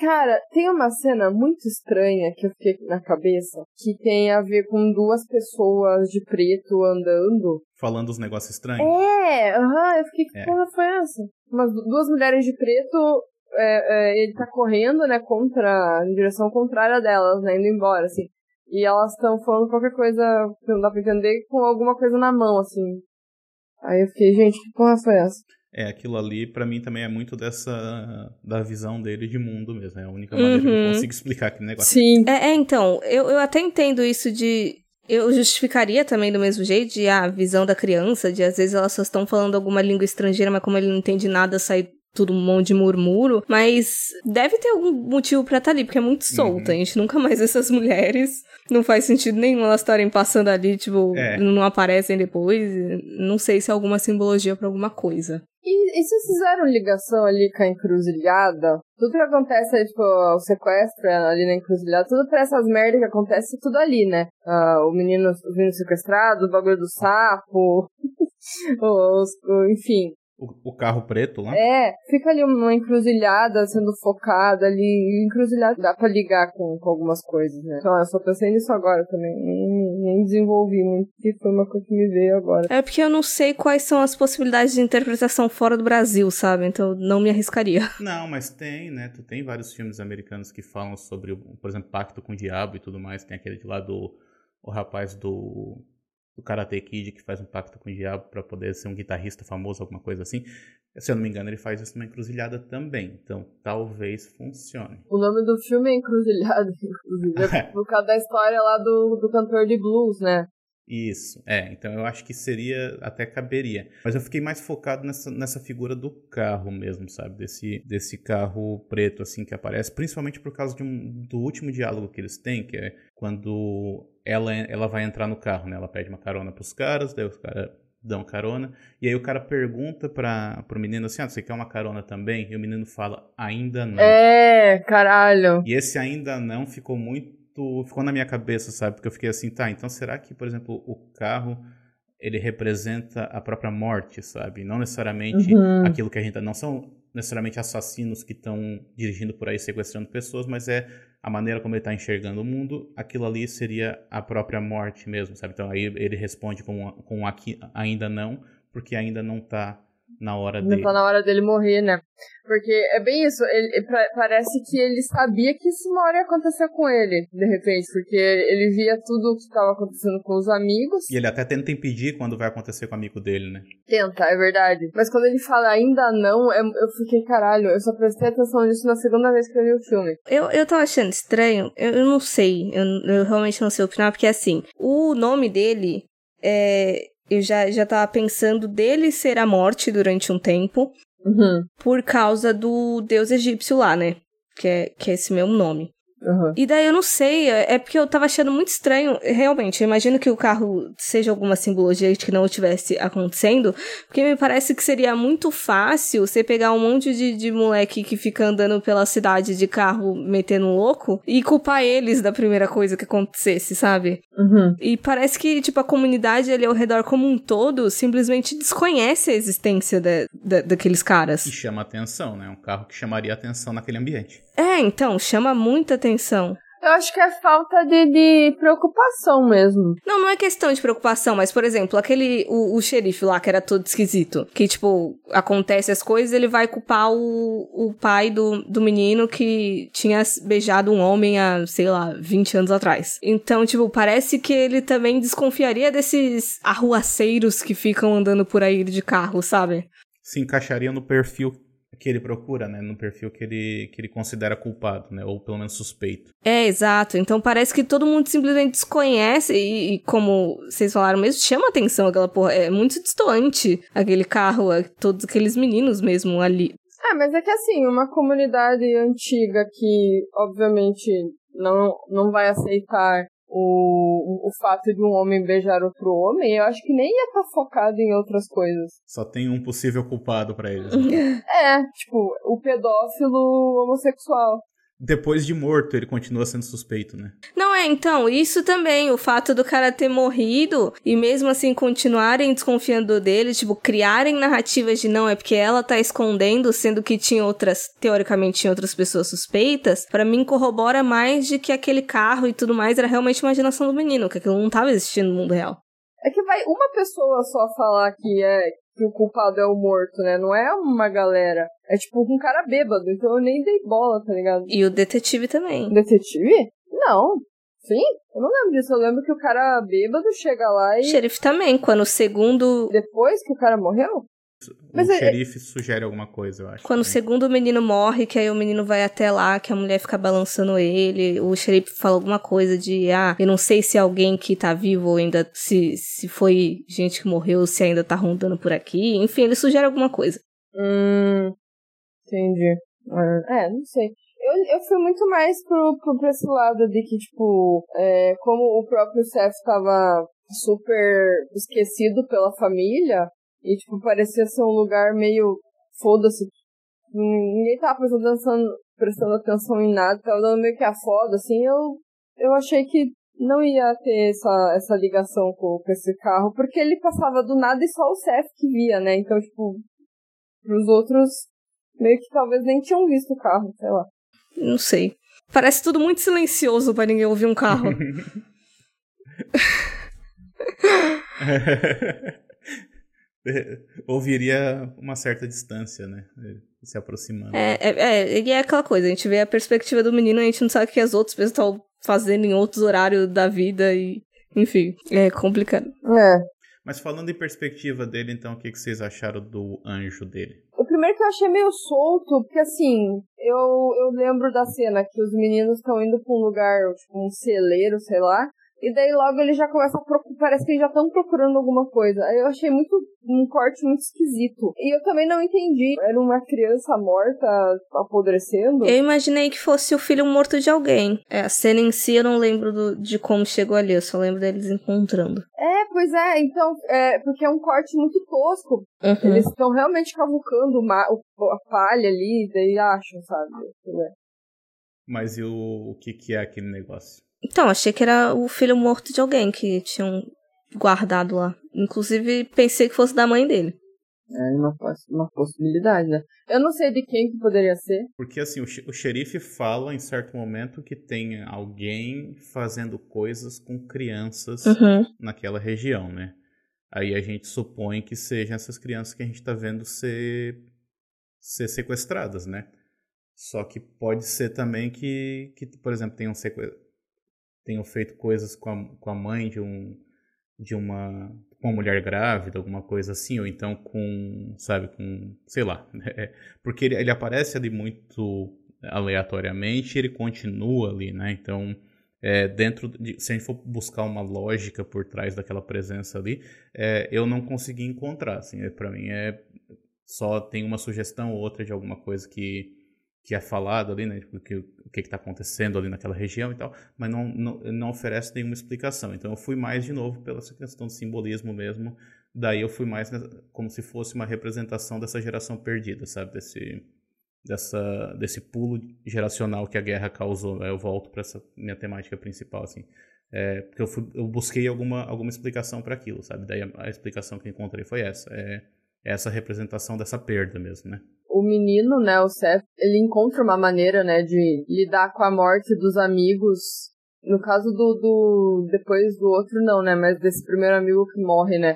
Cara, tem uma cena muito estranha que eu fiquei na cabeça, que tem a ver com duas pessoas de preto andando. Falando os negócios estranhos. É, aham, eu fiquei, que É. porra foi essa? Umas duas mulheres de preto, é, é, ele tá correndo, né, contra, em direção contrária delas, né, indo embora, assim. E elas estão falando qualquer coisa que não dá pra entender, com alguma coisa na mão, assim. Aí eu fiquei, gente, que porra foi essa? É, aquilo ali pra mim também é muito dessa da visão dele de mundo mesmo. É a única maneira que eu Uhum. consigo explicar aquele negócio. Sim. É, é, então, eu, eu até entendo isso de. Eu justificaria também do mesmo jeito, de ah, a visão da criança, de às vezes elas só estão falando alguma língua estrangeira, mas como ele não entende nada, sai tudo um monte de murmúrio. Mas deve ter algum motivo pra estar ali, porque é muito solta. A gente nunca mais vê essas mulheres. Não faz sentido nenhum elas estarem passando ali, tipo, É. não aparecem depois. Não sei se é alguma simbologia pra alguma coisa. E, e vocês fizeram ligação ali com a encruzilhada? Tudo que acontece aí, tipo, o sequestro ali na encruzilhada, tudo pra essas merdas que acontece, tudo ali, né? Ah, o menino, o menino sequestrado, o bagulho do sapo, *laughs* os, enfim. O, o carro preto lá. É, fica ali uma encruzilhada sendo focada ali. Encruzilhada dá pra ligar com, com algumas coisas, né? Então, eu só pensei nisso agora também. Nem, nem desenvolvi muito, que foi uma coisa que me veio agora. É porque eu não sei quais são as possibilidades de interpretação fora do Brasil, sabe? Então eu não me arriscaria. *laughs* Não, mas tem, né? Tu tem vários filmes americanos que falam sobre, o- por exemplo, Pacto com o Diabo e tudo mais. Tem aquele de lá do o rapaz do, do Karate Kid que faz um pacto com o diabo pra poder ser um guitarrista famoso, alguma coisa assim. Se eu não me engano, ele faz isso numa encruzilhada também. Então, talvez funcione. O nome do filme é Encruzilhada, *laughs* inclusive. É *laughs* por causa da história lá do, do cantor de blues, né? Isso, é. Então eu acho que seria, até caberia. Mas eu fiquei mais focado nessa, nessa figura do carro mesmo, sabe? Desse, desse carro preto, assim, que aparece. Principalmente por causa de um, do último diálogo que eles têm, que é quando ela, ela vai entrar no carro, né? Ela pede uma carona pros caras, daí os caras dão carona. E aí o cara pergunta pra, pro menino assim, ah, você quer uma carona também? E o menino fala, ainda não. É, caralho. E esse ainda não ficou muito. Ficou na minha cabeça, sabe? Porque eu fiquei assim, tá, então será que, por exemplo, o carro ele representa a própria morte, sabe? Não necessariamente Uhum. aquilo que a gente. Não são necessariamente assassinos que estão dirigindo por aí sequestrando pessoas, mas é a maneira como ele está enxergando o mundo. Aquilo ali seria a própria morte mesmo, sabe? Então aí ele responde com, com aqui, ainda não, porque ainda não tá na hora Não dele. tá na hora dele morrer, né? Porque é bem isso, ele, ele pa- parece que ele sabia que isso uma hora ia acontecer com ele, de repente, porque ele via tudo o que estava acontecendo com os amigos. E ele até tenta impedir quando vai acontecer com o amigo dele, né? Tenta, é verdade. Mas quando ele fala ainda não, eu, eu fiquei, caralho, eu só prestei atenção nisso na segunda vez que eu vi o filme. Eu, eu tava achando estranho, eu, eu não sei, eu, eu realmente não sei opinar, porque assim, o nome dele é. Eu já, já tava pensando dele ser a morte durante um tempo, Uhum, por causa do deus egípcio lá, né? Que é, que é esse mesmo nome. Uhum. E daí eu não sei, é é porque eu tava achando muito estranho. Realmente, eu imagino que o carro seja alguma simbologia de que não estivesse acontecendo, porque me parece que seria muito fácil você pegar um monte de, de moleque que fica andando pela cidade de carro metendo louco e culpar eles da primeira coisa que acontecesse, sabe? Uhum. E parece que, tipo, a comunidade ali ao redor como um todo simplesmente desconhece a existência da, da- daqueles E caras. chama atenção, né? Um carro que chamaria atenção naquele ambiente. É, então, chama muita atenção. Eu acho que é falta de, de preocupação mesmo. Não, não é questão de preocupação, mas, por exemplo, aquele. O, o xerife lá, que era todo esquisito. Que, tipo, acontece as coisas, ele vai culpar o, o pai do, do menino que tinha beijado um homem há, sei lá, 20 anos atrás. Então, tipo, parece que ele também desconfiaria desses arruaceiros que ficam andando por aí de carro, sabe? se encaixaria no perfil que ele procura, né? No perfil que ele, que ele considera culpado, né? Ou pelo menos suspeito. É, exato. Então parece que todo mundo simplesmente desconhece e, e como vocês falaram mesmo, chama atenção aquela porra. É muito distoante aquele carro, é, todos aqueles meninos mesmo ali. É, mas é que assim, uma comunidade antiga que, obviamente, não, não vai aceitar o, o fato de um homem beijar outro homem, eu acho que nem ia estar tá focado em outras coisas. Só tem um possível culpado para eles. Né? *laughs* é, tipo, o pedófilo homossexual depois de morto, ele continua sendo suspeito, né? Não é, então, isso também, o fato do cara ter morrido e mesmo assim continuarem desconfiando dele, tipo, criarem narrativas de não, é porque ela tá escondendo, sendo que tinha outras, teoricamente tinha outras pessoas suspeitas, para mim corrobora mais de que aquele carro e tudo mais era realmente imaginação do menino, que aquilo não tava existindo no mundo real. É que vai uma pessoa só falar que é que o culpado é o morto, né? Não é uma galera. É tipo um cara bêbado, então eu nem dei bola, tá ligado? E o detetive também. Detetive? Não. Sim? Eu não lembro disso. Eu lembro que o cara bêbado chega lá e. O xerife também, quando o segundo. Depois que o cara morreu? Mas o é... xerife sugere alguma coisa, eu acho. Quando o segundo menino morre, que aí o menino vai até lá, que a mulher fica balançando ele, o xerife fala alguma coisa de, ah, eu não sei se é alguém que tá vivo ou ainda, se, se foi gente que morreu, se ainda tá rondando por aqui. Enfim, ele sugere alguma coisa. Hum, entendi. É, não sei. Eu, eu fui muito mais pro, pro, pra esse lado de que, tipo, é, como o próprio Seth tava super esquecido pela família, e, tipo, parecia ser um lugar meio foda-se. Ninguém tava prestando atenção, prestando atenção em nada, tava dando meio que a foda, assim. Eu, eu achei que não ia ter essa, essa ligação com, com esse carro, porque ele passava do nada e só o Seth que via, né? Então, tipo, pros outros, meio que talvez nem tinham visto o carro, sei lá. Não sei. Parece tudo muito silencioso para ninguém ouvir um carro. *laughs* *laughs* *laughs* *laughs* ouviria uma certa distância, né? Se aproximando. É, é, é, e é aquela coisa, a gente vê a perspectiva do menino, a gente não sabe o que as outras pessoas estão fazendo em outros horários da vida e. Enfim, é complicado. É. Mas falando em perspectiva dele, então, o que, que vocês acharam do anjo dele? O primeiro que eu achei meio solto, porque assim, eu, eu lembro da cena que os meninos estão indo pra um lugar, tipo um celeiro, sei lá, e daí logo ele já começa a procurar, parece que eles já estão procurando alguma coisa. Aí eu achei muito um corte muito esquisito. E eu também não entendi. Era uma criança morta apodrecendo. Eu imaginei que fosse o filho morto de alguém. É, a cena em si eu não lembro do, de como chegou ali, eu só lembro deles encontrando. É, pois é, então, é, porque é um corte muito tosco. Uhum. Eles estão realmente cavucando uma, a palha ali, daí acham, sabe? Mas e o, o que, que é aquele negócio? Então, achei que era o filho morto de alguém que tinham guardado lá. Inclusive, pensei que fosse da mãe dele. É uma, uma possibilidade, né? Eu não sei de quem que poderia ser. Porque, assim, o, o xerife fala em certo momento que tem alguém fazendo coisas com crianças uhum. naquela região, né? Aí a gente supõe que sejam essas crianças que a gente tá vendo ser, ser sequestradas, né? Só que pode ser também que, que por exemplo, tenham sequestrado tenham feito coisas com a, com a mãe de um de uma, uma mulher grávida, alguma coisa assim, ou então com, sabe, com, sei lá, *laughs* é, porque ele, ele aparece ali muito aleatoriamente, ele continua ali, né? Então, é, dentro de, se a gente for buscar uma lógica por trás daquela presença ali, é, eu não consegui encontrar, assim, é, para mim é só tem uma sugestão ou outra de alguma coisa que que é falado ali, né, tipo, que, o que está acontecendo ali naquela região e tal, mas não, não, não oferece nenhuma explicação. Então eu fui mais de novo pela questão de simbolismo mesmo, daí eu fui mais como se fosse uma representação dessa geração perdida, sabe, desse, dessa, desse pulo geracional que a guerra causou. Né? Eu volto para essa minha temática principal, assim. É, porque eu, fui, eu busquei alguma, alguma explicação para aquilo, sabe? Daí a, a, explicação que encontrei foi essa. É, é essa representação dessa perda mesmo, né? O menino, né, o Seth, ele encontra uma maneira, né, de lidar com a morte dos amigos. No caso do, do depois do outro não, né, mas desse primeiro amigo que morre, né,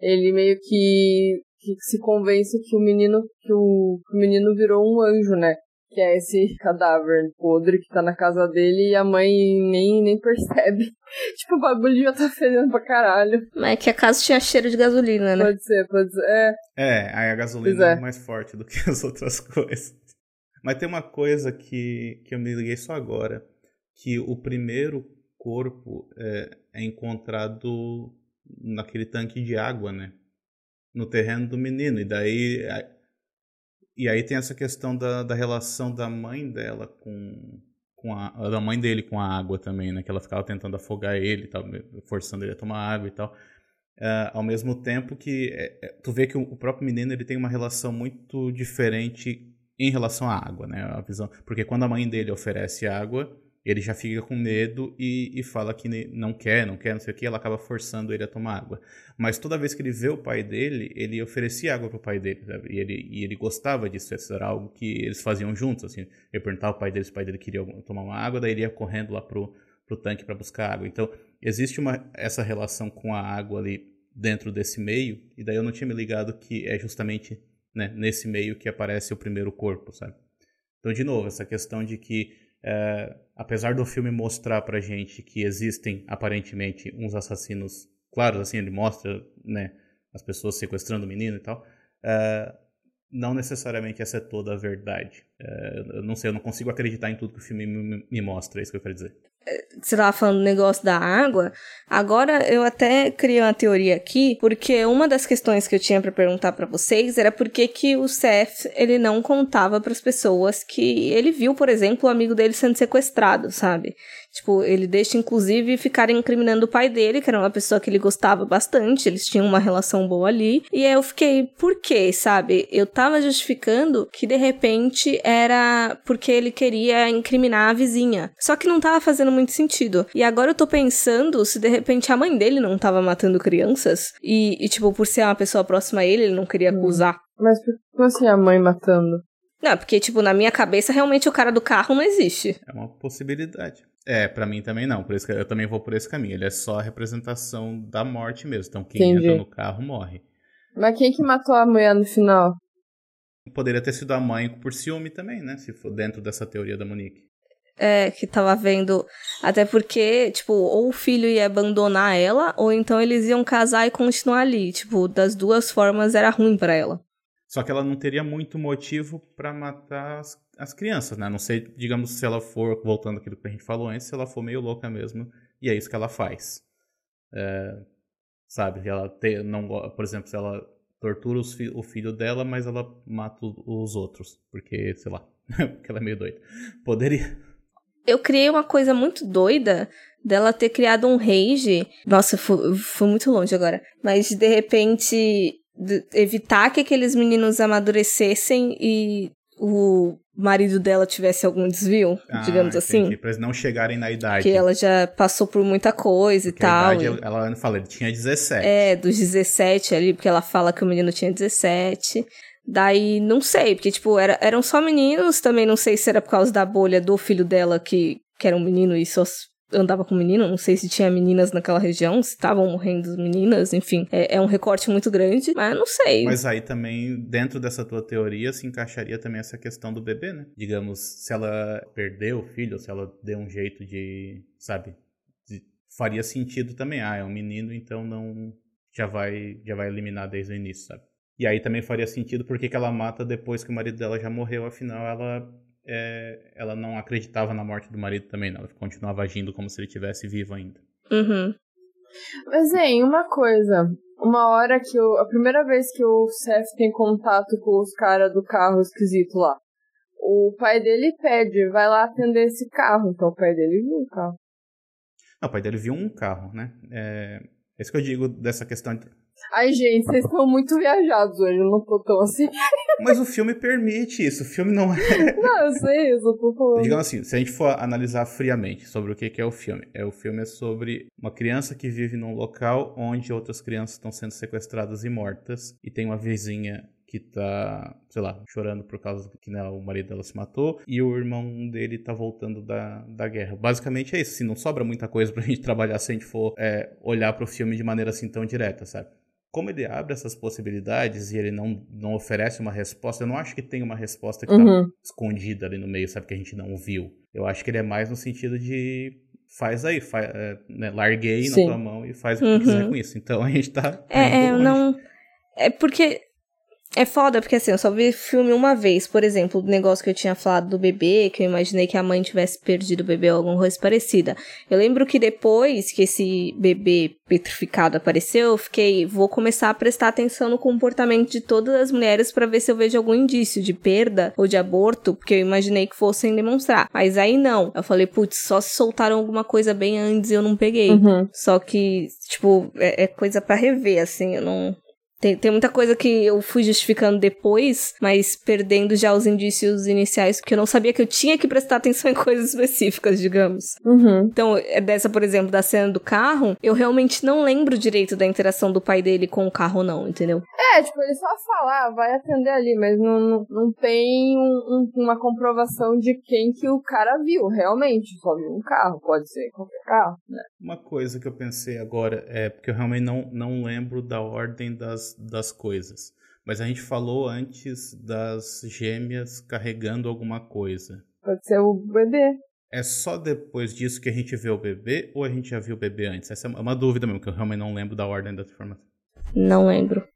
ele meio que, que se convence que o menino que o, que o menino virou um anjo, né? Que é esse cadáver podre que tá na casa dele e a mãe nem, nem percebe. *laughs* tipo, o bagulho já tá fedendo pra caralho. Mas é que a casa tinha cheiro de gasolina, né? Pode ser, pode ser. É, é aí a gasolina é. é mais forte do que *laughs* as outras coisas. Mas tem uma coisa que, que eu me liguei só agora, que o primeiro corpo é, é encontrado naquele tanque de água, né? No terreno do menino. E daí E aí tem essa questão da, da relação da mãe dela com, com a da mãe dele com a água também, né? Que ela ficava tentando afogar ele, tal, forçando ele a tomar água e tal. Uh, ao mesmo tempo que é, tu vê que o, o, próprio menino ele tem uma relação muito diferente em relação à água, né? A visão, porque quando a mãe dele oferece água, ele já fica com medo e, e fala que não quer, não quer, não sei o que, ela acaba forçando ele a tomar água. Mas toda vez que ele vê o pai dele, ele oferecia água pro pai dele, sabe? E ele, e ele gostava disso, isso era algo que eles faziam juntos, assim. Ele perguntava ao pai dele se o pai dele queria tomar uma água, daí ele ia correndo lá pro, pro tanque para buscar água. Então, existe uma, essa relação com a água ali dentro desse meio, e daí eu não tinha me ligado que é justamente né, nesse meio que aparece o primeiro corpo, sabe? Então, de novo, essa questão de que é, apesar do filme mostrar pra gente que existem aparentemente uns assassinos claros, assim, ele mostra, né, as pessoas sequestrando o menino e tal, é, não necessariamente essa é toda a verdade. É, eu não sei, eu não consigo acreditar em tudo que o filme me, me mostra, é isso que eu quero dizer você tava falando do negócio da água. Agora eu até criei uma teoria aqui, porque uma das questões que eu tinha para perguntar para vocês era por que, que o Seth ele não contava para as pessoas que ele viu, por exemplo, o amigo dele sendo sequestrado, sabe? Tipo, ele deixa inclusive ficarem incriminando o pai dele, que era uma pessoa que ele gostava bastante, eles tinham uma relação boa ali. E aí eu fiquei, por quê, sabe? Eu tava justificando que de repente era porque ele queria incriminar a vizinha. Só que não tava fazendo muito sentido. E agora eu tô pensando se de repente a mãe dele não tava matando crianças e, e tipo, por ser uma pessoa próxima a ele, ele não queria hum. acusar. Mas como assim a mãe matando? Não, porque, tipo, na minha cabeça, realmente o cara do carro não existe. É uma possibilidade. É, para mim também não. Por isso que eu também vou por esse caminho. Ele é só a representação da morte mesmo. Então quem Entendi. entra no carro morre. Mas quem que matou a mulher no final? Poderia ter sido a mãe por ciúme também, né? Se for dentro dessa teoria da Monique. É, que tava vendo. Até porque, tipo, ou o filho ia abandonar ela, ou então eles iam casar e continuar ali. Tipo, das duas formas era ruim para ela. Só que ela não teria muito motivo para matar as, as, crianças, né? Não sei, digamos, se ela for, voltando àquilo que a gente falou antes, se ela for meio louca mesmo, e é isso que ela faz. É, sabe? Ela te, não, por exemplo, se ela tortura fi, o filho dela, mas ela mata os outros, porque, sei lá, *laughs* porque ela é meio doida. Poderia. Eu criei uma coisa muito doida dela ter criado um rage. Nossa, fui, fui muito longe agora. Mas de repente evitar que aqueles meninos amadurecessem e o marido dela tivesse algum desvio, ah, digamos assim. Pra eles não chegarem na idade. Que ela já passou por muita coisa porque e tal. Idade, e... Ela fala, ele tinha 17. É, dos 17 ali, porque ela fala que o menino tinha 17. Daí, não sei, porque, tipo, era, eram só meninos, também não sei se era por causa da bolha do filho dela, que, que era um menino e só andava com menino, não sei se tinha meninas naquela região, se estavam morrendo meninas, enfim, é, é, um recorte muito grande, mas não sei. Mas aí também, dentro dessa tua teoria, se encaixaria também essa questão do bebê, né? Digamos, se ela perdeu o filho, se ela deu um jeito de, sabe, de, faria sentido também, ah, é um menino, então não, já vai, já vai eliminar desde o início, sabe? E aí também faria sentido porque que ela mata depois que o marido dela já morreu, afinal ela é, ela não acreditava na morte do marido também, não. Ela continuava agindo como se ele estivesse vivo ainda. Uhum. Mas, hein, uma coisa. Uma hora que eu. A primeira vez que o Seth tem contato com os caras do carro esquisito lá, o pai dele pede, vai lá atender esse carro. Então o pai dele viu o carro. Não, o pai dele viu um carro, né? É, é isso que eu digo dessa questão Ai, gente, vocês estão muito viajados hoje, eu não tô tão assim. Mas o filme permite isso, o filme não é. *laughs* Não, eu sei, eu tô falando. Digamos assim, se a gente for analisar friamente sobre o que é o filme, é o filme é sobre uma criança que vive num local onde outras crianças estão sendo sequestradas e mortas, e tem uma vizinha que tá, sei lá, chorando por causa que né, o marido dela se matou e o irmão dele tá voltando da, da guerra. Basicamente é isso, assim, não sobra muita coisa pra gente trabalhar se a gente for é, olhar pro filme de maneira assim tão direta, sabe? Como ele abre essas possibilidades e ele não, não oferece uma resposta, eu não acho que tem uma resposta que tá uhum. tá escondida ali no meio, sabe, que a gente não viu. Eu acho que ele é mais no sentido de faz aí, faz, é, né, larguei Sim. na tua mão e faz o que uhum. quiser com isso. Então a gente tá. É, é não. É porque É foda, porque assim, eu só vi filme uma vez. Por exemplo, o negócio que eu tinha falado do bebê, que eu imaginei que a mãe tivesse perdido o bebê ou alguma coisa parecida. Eu lembro que depois que esse bebê petrificado apareceu, eu fiquei, vou começar a prestar atenção no comportamento de todas as mulheres para ver se eu vejo algum indício de perda ou de aborto, porque eu imaginei que fossem demonstrar. Mas aí não. Eu falei, putz, só se soltaram alguma coisa bem antes e eu não peguei. Uhum. Só que, tipo, é, é coisa para rever, assim, eu não. Tem, tem muita coisa que eu fui justificando depois, mas perdendo já os indícios iniciais, porque eu não sabia que eu tinha que prestar atenção em coisas específicas, digamos. Uhum. Então, é dessa, por exemplo, da cena do carro, eu realmente não lembro direito da interação do pai dele com o carro, não, entendeu? É, tipo, ele só fala, ah, vai atender ali, mas não, não, não tem um, um, uma comprovação de quem que o cara viu, realmente. Só viu um carro, pode ser qualquer carro, né? Uma coisa que eu pensei agora é porque eu realmente não, não lembro da ordem das, das coisas. Mas a gente falou antes das gêmeas carregando alguma coisa. Pode ser o bebê. É só depois disso que a gente vê o bebê ou a gente já viu o bebê antes? Essa é uma dúvida mesmo, que eu realmente não lembro da ordem da informação. Não lembro.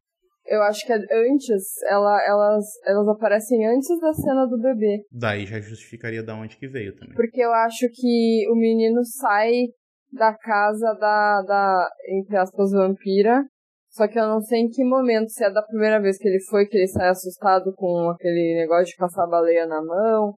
Eu acho que é antes, ela, elas, elas aparecem antes da cena do bebê. Daí já justificaria da onde que veio também. Porque eu acho que o menino sai da casa da, da entre aspas, vampira. Só que eu não sei em que momento, se é da primeira vez que ele foi, que ele sai assustado com aquele negócio de caçar baleia na mão,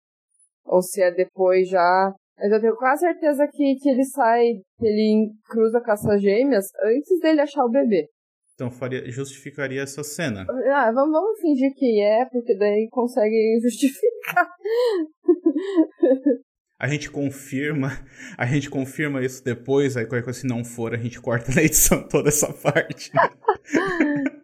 ou se é depois já. Mas eu tenho quase certeza que, que ele sai, que ele cruza com essas gêmeas antes dele achar o bebê. Então faria, justificaria essa cena. Ah, vamos, vamos fingir que é, porque daí consegue *laughs* justificar. A gente confirma, a gente confirma isso depois, aí qualquer coisa se não for, a gente corta na edição *laughs* toda essa parte. *laughs*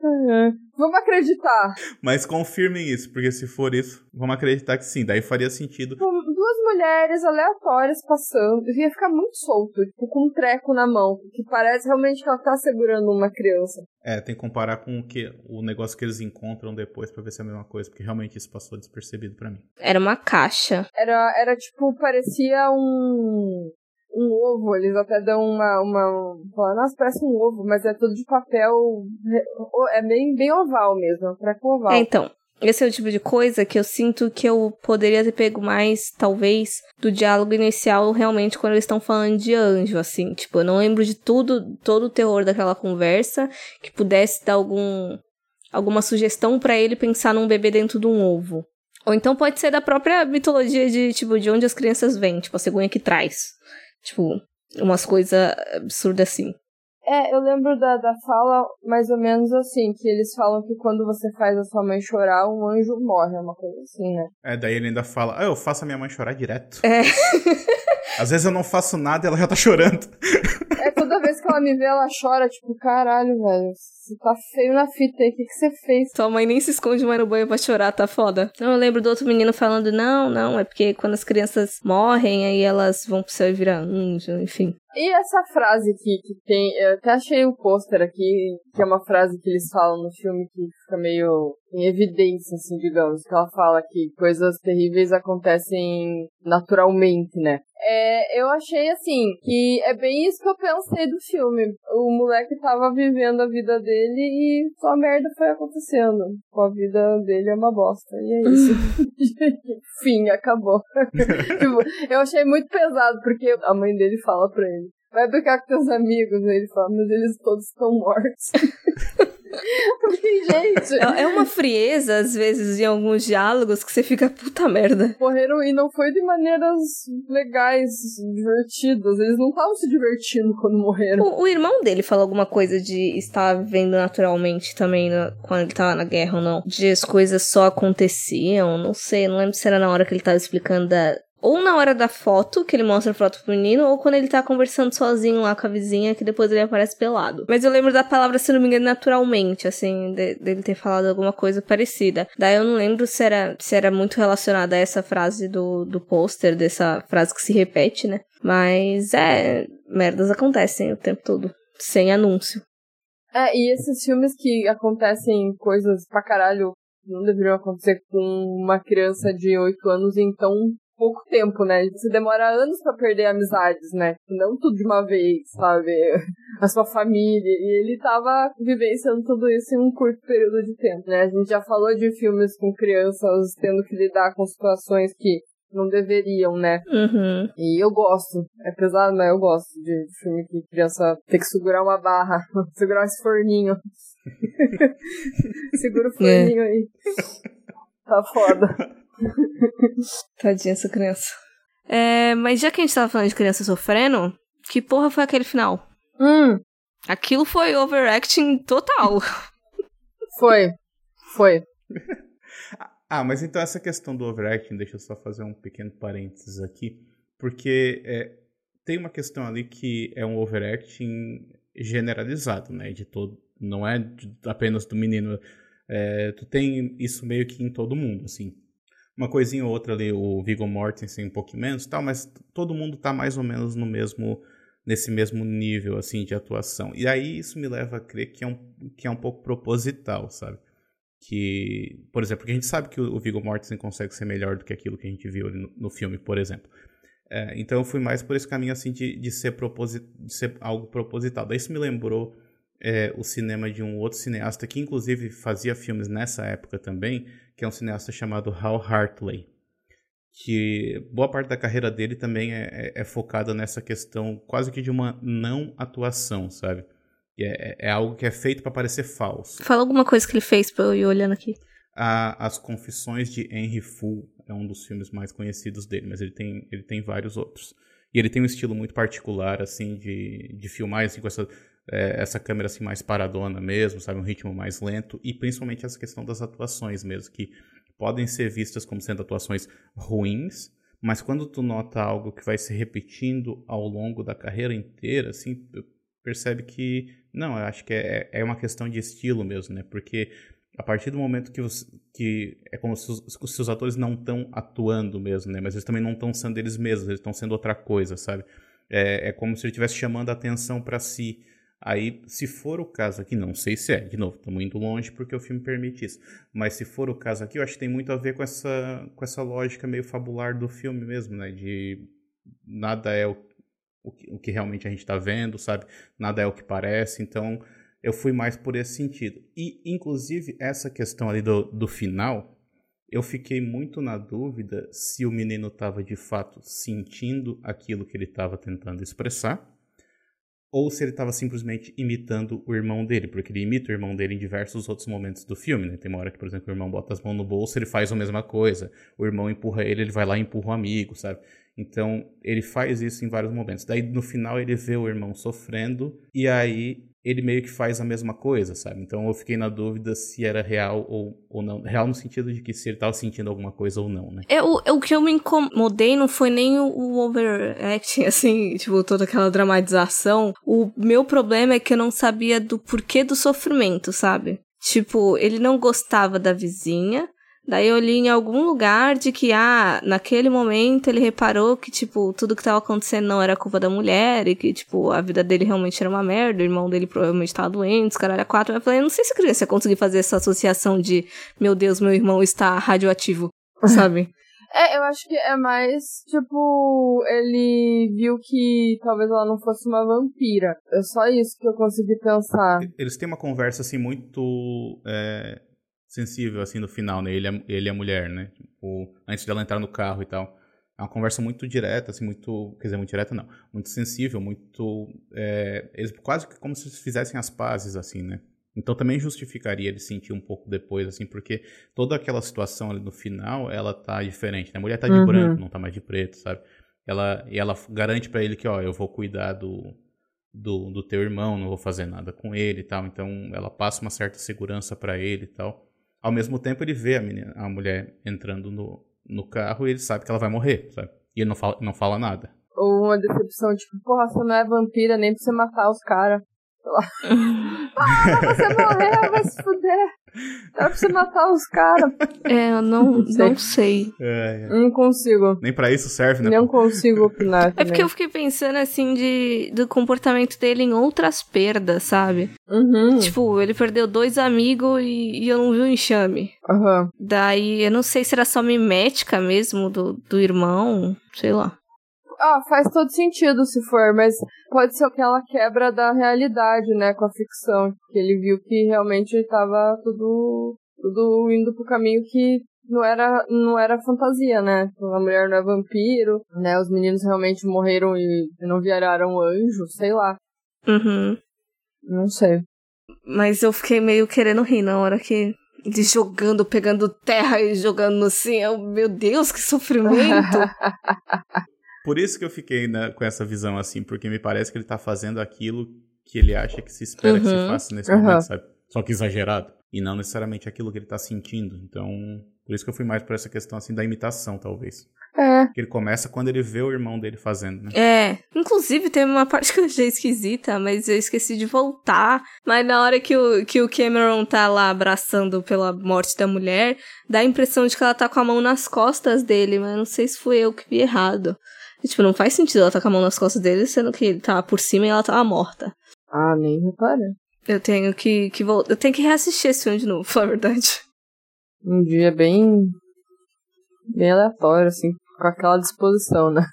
Vamos acreditar. Mas confirmem isso, porque se for isso, vamos acreditar que sim, daí faria sentido. Duas mulheres aleatórias passando, ia ficar muito solto, tipo, com um treco na mão, que parece realmente que ela tá segurando uma criança. É, tem que comparar com o que o negócio que eles encontram depois pra ver se é a mesma coisa, porque realmente isso passou despercebido para mim. Era uma caixa. Era, era tipo, parecia um um ovo, eles até dão uma. uma falam, nossa, parece um ovo, mas é tudo de papel. É bem, bem oval mesmo, é um treco oval. É, então. Esse é o tipo de coisa que eu sinto que eu poderia ter pego mais, talvez, do diálogo inicial, realmente, quando eles estão falando de anjo, assim. Tipo, eu não lembro de tudo, todo o terror daquela conversa, que pudesse dar algum, alguma sugestão para ele pensar num bebê dentro de um ovo. Ou então pode ser da própria mitologia de, tipo, de onde as crianças vêm, tipo, a cegonha que traz. Tipo, umas coisas absurdas assim. É, eu lembro da, da fala mais ou menos assim, que eles falam que quando você faz a sua mãe chorar, um anjo morre, é uma coisa assim, né? É, daí ele ainda fala, ah, eu faço a minha mãe chorar direto. É. *laughs* Às vezes eu não faço nada e ela já tá chorando. É, toda vez que ela me vê, ela chora, tipo, caralho, velho, você tá feio na fita aí, o que, que você fez? Sua mãe nem se esconde mais no banho pra chorar, tá foda. Não, eu lembro do outro menino falando, não, não, é porque quando as crianças morrem, aí elas vão pro céu e virar anjo, enfim. E essa frase aqui que tem, eu até achei o pôster aqui, que é uma frase que eles falam no filme que fica meio em evidência, assim, digamos, que ela fala que coisas terríveis acontecem naturalmente, né? É, eu achei assim, que é bem isso que eu pensei do filme. O moleque tava vivendo a vida dele e só merda foi acontecendo. Com a vida dele é uma bosta. E é isso. *laughs* Fim, acabou. *laughs* tipo, eu achei muito pesado, porque a mãe dele fala pra ele. Vai brincar com teus amigos. Ele fala, mas eles todos estão mortos. *laughs* Gente. É uma frieza, às vezes, em alguns diálogos que você fica puta merda. Morreram e não foi de maneiras legais, divertidas. Eles não estavam se divertindo quando morreram. O, o, irmão dele falou alguma coisa de estar vivendo naturalmente também na, quando ele tava na guerra ou não. De as coisas só aconteciam, não sei, não lembro se era na hora que ele tava explicando da, ou na hora da foto, que ele mostra a foto pro menino, ou quando ele tá conversando sozinho lá com a vizinha, que depois ele aparece pelado. Mas eu lembro da palavra, se não me engano, naturalmente, assim, de, dele ter falado alguma coisa parecida. Daí eu não lembro se era, se era muito relacionada a essa frase do, do pôster, dessa frase que se repete, né? Mas é, merdas acontecem o tempo todo, sem anúncio. É, e esses filmes que acontecem coisas pra caralho não deveriam acontecer com uma criança de 8 anos em tão pouco tempo, né? Você demora anos para perder amizades, né? Não tudo de uma vez, sabe? *laughs* A sua família. E ele tava vivenciando tudo isso em um curto período de tempo, né? A gente já falou de filmes com crianças tendo que lidar com situações que não deveriam, né? Uhum. E eu gosto. É pesado, mas eu gosto de filme que criança tem que segurar uma barra, *laughs* segurar esse forninho. *laughs* Segura o é. forninho é. aí. Tá foda. *laughs* Tadinha essa criança. É, mas já que a gente tava falando de criança sofrendo, que porra foi aquele final? Hum. Aquilo foi overacting total. *laughs* Foi. Foi. ah, mas então essa questão do overacting, deixa eu só fazer um pequeno parênteses aqui, porque é, tem uma questão ali que é um overacting generalizado, né? De todo, não é apenas do menino. É, tu tem isso meio que em todo mundo, assim uma coisinha ou outra ali, o Viggo Mortensen um pouquinho menos tal, mas todo mundo tá mais ou menos no mesmo nesse mesmo nível assim de atuação. E aí isso me leva a crer que é um, que é um pouco proposital, sabe? Que, por exemplo, porque a gente sabe que o, Viggo Mortensen consegue ser melhor do que aquilo que a gente viu no, no filme, por exemplo. É, então eu fui mais por esse caminho assim de, de, ser proposit, de ser algo proposital. Daí isso me lembrou é, o cinema de um outro cineasta que inclusive fazia filmes nessa época também, que é um cineasta chamado Hal Hartley, que boa parte da carreira dele também é, é, é focada nessa questão quase que de uma não atuação, sabe? É, é, algo que é feito para parecer falso. Fala alguma coisa que ele fez para eu ir olhando aqui. A, As Confissões de Henry Fu é um dos filmes mais conhecidos dele, mas ele tem, ele tem vários outros. E ele tem um estilo muito particular, assim, de, de filmar, assim, com essa é, essa câmera assim mais paradona mesmo, sabe, um ritmo mais lento e principalmente essa questão das atuações mesmo, que podem ser vistas como sendo atuações ruins, mas quando tu nota algo que vai se repetindo ao longo da carreira inteira, assim, percebe que não, eu acho que é, é uma questão de estilo mesmo, né? Porque a partir do momento que, você, que é como se os, os atores não estão atuando mesmo, né? Mas eles também não estão sendo eles mesmos, eles estão sendo outra coisa, sabe? É, é como se ele estivesse chamando a atenção para si. Aí, se for o caso aqui, não sei se é, de novo, estamos indo longe porque o filme permite isso. Mas se for o caso aqui, eu acho que tem muito a ver com essa, com essa lógica meio fabular do filme mesmo, né? De nada é o, o, que, o que realmente a gente está vendo, sabe? Nada é o que parece. Então, eu fui mais por esse sentido. E, inclusive, essa questão ali do, do final, eu fiquei muito na dúvida se o menino estava de fato sentindo aquilo que ele estava tentando expressar ou se ele estava simplesmente imitando o irmão dele, porque ele imita o irmão dele em diversos outros momentos do filme, né? Tem uma hora que, por exemplo, o irmão bota as mãos no bolso, ele faz a mesma coisa. O irmão empurra ele, ele vai lá e empurra o amigo, sabe? Então, ele faz isso em vários momentos. Daí, no final, ele vê o irmão sofrendo, e aí ele meio que faz a mesma coisa, sabe? Então eu fiquei na dúvida se era real ou, ou não. Real no sentido de que se ele tava sentindo alguma coisa ou não, né? É, o, o que eu me incomodei não foi nem o, o overacting, *laughs* assim, tipo, toda aquela dramatização. O meu problema é que eu não sabia do porquê do sofrimento, sabe? Tipo, ele não gostava da vizinha, Daí eu li em algum lugar de que, ah, naquele momento ele reparou que, tipo, tudo que tava acontecendo não era culpa da mulher e que, tipo, a vida dele realmente era uma merda, o irmão dele provavelmente tava doente, os caralho, a quatro. Eu falei, eu não sei se a criança ia conseguir fazer essa associação de, meu Deus, meu irmão está radioativo, *laughs* sabe? É, eu acho que é mais, tipo, ele viu que talvez ela não fosse uma vampira. É só isso que eu consegui pensar. Eles têm uma conversa, assim, muito. É sensível, assim, no final, né? Ele, é, ele é mulher, né? Tipo, antes dela entrar no carro e tal. É uma conversa muito direta, assim, muito. Quer dizer, muito direta não. Muito sensível, muito. É, eles quase que como se fizessem as pazes, assim, né? Então também justificaria ele sentir um pouco depois, assim, porque toda aquela situação ali no final, ela tá diferente, né? A mulher tá de uhum. branco, não tá mais de preto, sabe? Ela, e ela garante para ele que, ó, eu vou cuidar do, do, do teu irmão, não vou fazer nada com ele e tal. Então ela passa uma certa segurança para ele e tal. Ao mesmo tempo, ele vê a, menina, a mulher entrando no, no carro e ele sabe que ela vai morrer, sabe? E ele não fala, não fala nada. Ou uma decepção, tipo, porra, você não é vampira nem pra você matar os caras. *laughs* ah, você morreu, vai se fuder. Dá pra você matar os caras. É, eu não, não sei. É, é. Não consigo. Nem pra isso serve, né? Não consigo opinar. É porque também. eu fiquei pensando assim de do comportamento dele em outras perdas, sabe? Uhum. Tipo, ele perdeu dois amigos e, e eu não vi o enxame. Aham. Daí eu não sei se era só mimética mesmo do, do irmão, sei lá. Ah, faz todo sentido se for, mas pode ser aquela quebra da realidade, né, com a ficção. Que ele viu que realmente tava tudo, tudo indo pro caminho que não era, não era fantasia, né? A mulher não é vampiro, né? Os meninos realmente morreram e não viraram anjo, sei lá. Uhum. Não sei. Mas eu fiquei meio querendo rir na hora que ele jogando, pegando terra e jogando assim. Eu, meu Deus, que sofrimento! *laughs* Por isso que eu fiquei né, com essa visão assim, porque me parece que ele tá fazendo aquilo que ele acha que se espera que se Uhum. faça nesse Uhum. momento, sabe? Só que exagerado. E não necessariamente aquilo que ele tá sentindo. Então, por isso que eu fui mais por essa questão assim da imitação, talvez. é. Que ele começa quando ele vê o irmão dele fazendo, né? É, inclusive teve uma *laughs* parte que eu achei esquisita, mas eu esqueci de voltar. Mas na hora que o, que o Cameron tá lá abraçando pela morte da mulher, dá a impressão de que ela tá com a mão nas costas dele, mas não sei se foi eu que vi errado. E, tipo, não faz sentido ela tá com a mão nas costas dele, sendo que ele tava por cima e ela tava morta. Ah, nem reparei. Eu tenho que, que voltar. Eu tenho que reassistir esse filme de novo, *laughs* falar a verdade. Um dia bem. bem aleatório, assim, com aquela disposição, né?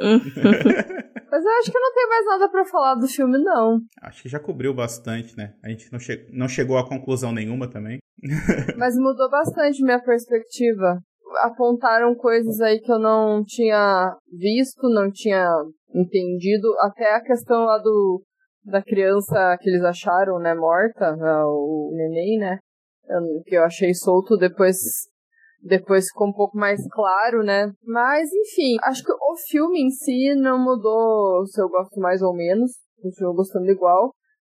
*laughs* Mas eu acho que não tenho mais nada pra falar do filme, não. Acho que já cobriu bastante, né? A gente não, che não chegou a conclusão nenhuma também. *laughs* Mas mudou bastante minha perspectiva. Apontaram coisas aí que eu não tinha visto, não tinha entendido. Até a questão lá do da criança que eles acharam, né, morta, o neném, né? Que eu achei solto depois. Depois ficou um pouco mais claro, né? Mas, enfim, acho que o filme em si não mudou se eu gosto mais ou menos. Continuo gostando igual.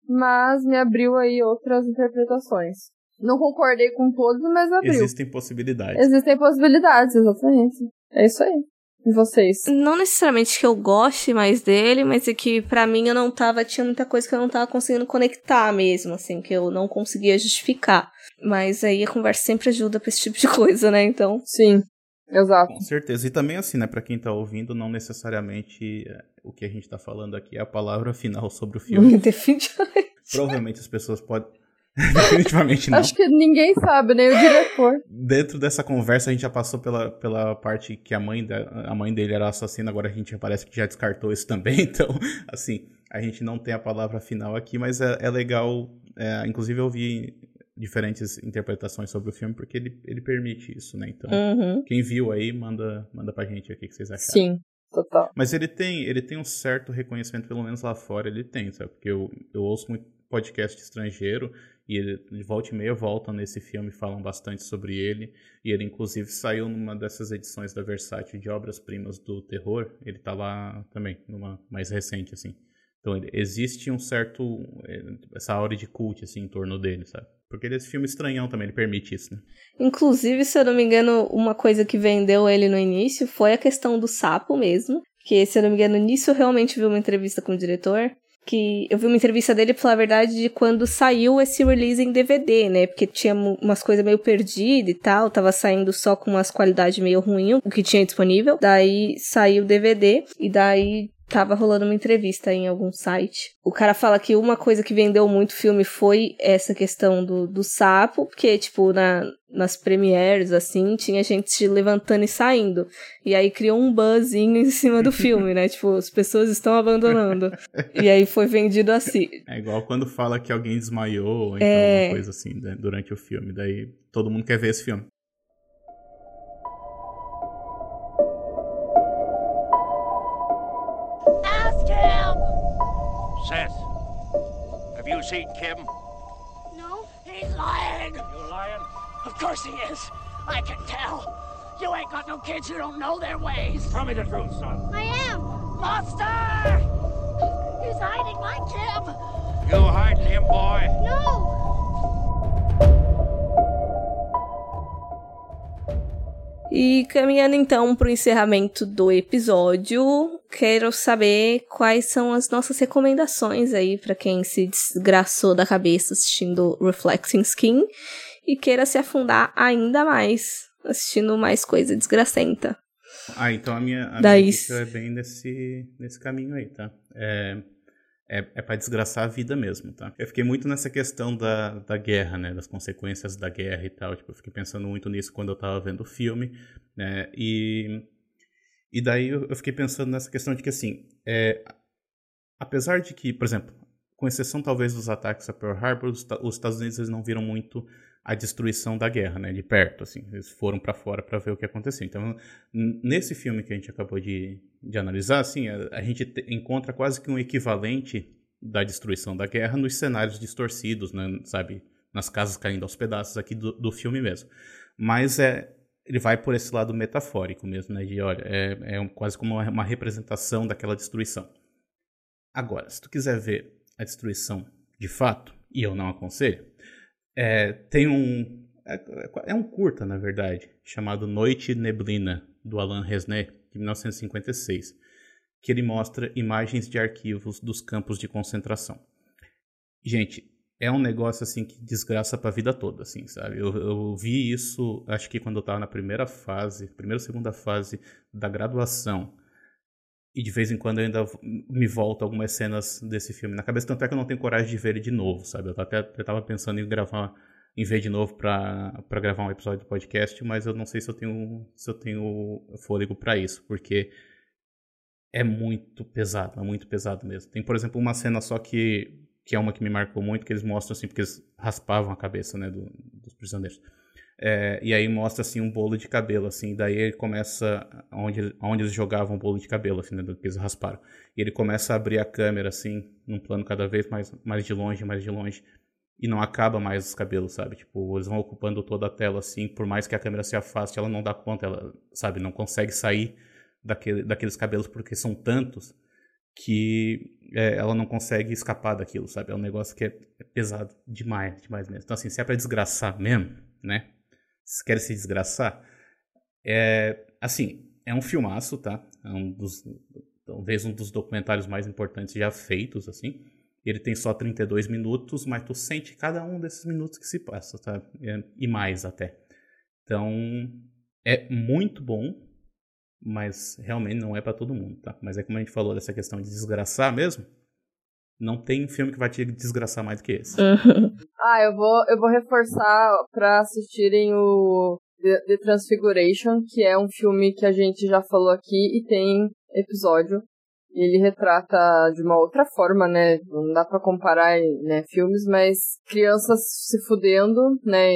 Mas me abriu aí outras interpretações. Não concordei com todos, mas abriu. Existem possibilidades. Existem possibilidades, exatamente. É isso aí. E vocês? Não necessariamente que eu goste mais dele, mas é que pra mim eu não tava. Tinha muita coisa que eu não tava conseguindo conectar mesmo, assim, que eu não conseguia justificar. Mas aí a conversa sempre ajuda pra esse tipo de coisa, né? Então. Sim, exato. Com certeza. E também assim, né, pra quem tá ouvindo, não necessariamente é, o que a gente tá falando aqui é a palavra final sobre o filme. *laughs* Definitivamente. Provavelmente as pessoas podem. *laughs* Definitivamente não. Acho que ninguém sabe, nem o diretor. Dentro dessa conversa, a gente já passou pela, pela parte que a mãe, da, a mãe dele era assassina, agora a gente já parece que já descartou isso também. *laughs* Então, assim, a gente não tem a palavra final aqui, mas é, é legal. é, inclusive, eu vi diferentes interpretações sobre o filme, porque ele, ele permite isso, né? Então, Uhum. quem viu aí, manda, manda pra gente o que que vocês acharam. Sim, total. Mas ele tem, ele tem um certo reconhecimento, pelo menos lá fora ele tem, sabe? Porque eu, eu ouço muito podcast estrangeiro e ele, volta e meia voltam nesse filme falam bastante sobre ele. E ele, inclusive, saiu numa dessas edições da Versátil de Obras-Primas do Terror. Ele tá lá também, numa mais recente, assim. Então, ele, existe um certo... eh, essa aura de cult, assim, em torno dele, sabe? Porque é esse filme estranhão também, ele permite isso, né? Inclusive, se eu não me engano, uma coisa que vendeu ele no início foi a questão do sapo mesmo. Que, se eu não me engano, nisso eu realmente vi uma entrevista com o diretor. Que eu vi uma entrevista dele, pra falar a verdade, de quando saiu esse release em DVD, né? Porque tinha umas coisas meio perdidas e tal. Tava saindo só com umas qualidades meio ruins, o que tinha disponível. Daí saiu o DVD e daí tava rolando uma entrevista em algum site. O cara fala que uma coisa que vendeu muito filme foi essa questão do, do sapo, porque, tipo, na, nas premieres, assim, tinha gente se levantando e saindo. E aí criou um buzzinho *laughs* em cima do filme, né? Tipo, as pessoas estão abandonando. *laughs* e aí foi vendido assim. É igual quando fala que alguém desmaiou, ou então É. alguma coisa assim, né, durante o filme. Daí todo mundo quer ver esse filme. Seth, have you seen Kim? No, he's lying! You lying? Of course he is! I can tell! You ain't got no kids, you don't know their ways! Tell me the truth, son. I am! Monster! He's hiding my Kim! You hiding him, boy? No! E caminhando então pro encerramento do episódio, quero saber quais são as nossas recomendações aí pra quem se desgraçou da cabeça assistindo Reflecting Skin. e queira se afundar ainda mais, assistindo mais coisa desgracenta. Ah, então a minha, a Daí- minha dica é bem nesse, nesse caminho aí, tá? É, é, é para desgraçar a vida mesmo, tá? Eu fiquei muito nessa questão da, da guerra, né? Das consequências da guerra e tal. Tipo, eu fiquei pensando muito nisso quando eu tava vendo o filme, né? E, e daí eu, fiquei pensando nessa questão de que, assim, é, apesar de que, por exemplo, com exceção talvez dos ataques a Pearl Harbor, os, os Estados Unidos eles não viram muito a destruição da guerra, né? De perto, assim. Eles foram para fora para ver o que aconteceu. Então, nesse filme que a gente acabou de, de analisar, assim, a, a gente te- encontra quase que um equivalente da destruição da guerra nos cenários distorcidos, né? Sabe? Nas casas caindo aos pedaços aqui do, do filme mesmo. Mas é, ele vai por esse lado metafórico mesmo, né? De, olha, é, é quase como uma, uma representação daquela destruição. Agora, se tu quiser ver a destruição de fato, e eu não aconselho, é, tem um. É, é um curta, na verdade, chamado Noite e Neblina, do Alain Resnais, de 1956, que ele mostra imagens de arquivos dos campos de concentração. Gente, é um negócio assim que desgraça pra vida toda, assim, sabe? Eu, eu vi isso, acho que quando eu tava na primeira fase, primeira ou segunda fase da graduação. E de vez em quando eu ainda me volto algumas cenas desse filme na cabeça, tanto é que eu não tenho coragem de ver ele de novo, sabe? Eu até eu tava pensando em gravar, em ver de novo pra gravar um episódio do podcast, mas eu não sei se eu tenho, se eu tenho fôlego pra isso, porque é muito pesado, é muito pesado mesmo. Tem, por exemplo, uma cena só que, que é uma que me marcou muito, que eles mostram assim, porque eles raspavam a cabeça, né, do- dos prisioneiros. É, e aí mostra assim um bolo de cabelo, assim, daí ele começa onde, onde eles jogavam o bolo de cabelo, assim, né, do que eles rasparam. E ele começa a abrir a câmera, assim, num plano cada vez mais, mais de longe, mais de longe. E não acaba mais os cabelos, sabe? Tipo, eles vão ocupando toda a tela, assim, por mais que a câmera se afaste, ela não dá conta, ela, sabe, não consegue sair daquele, daqueles cabelos porque são tantos que é, ela não consegue escapar daquilo, sabe? É um negócio que é, é pesado demais, demais mesmo. Então, assim, se é pra desgraçar mesmo, né? Se quer se desgraçar, é, assim, é um filmaço, tá? É um dos, talvez um dos documentários mais importantes já feitos, assim. Ele tem só 32 minutos, mas tu sente cada um desses minutos que se passa, tá? É, e mais até. Então, é muito bom, mas realmente não é pra todo mundo, tá? Mas é como a gente falou dessa questão de desgraçar mesmo, não tem filme que vai te desgraçar mais do que esse. *laughs* Ah, eu vou, eu vou reforçar pra assistirem o The, The Transfiguration, que é um filme que a gente já falou aqui e tem episódio. Ele retrata de uma outra forma, né? Não dá pra comparar né, filmes, mas crianças se fudendo, né?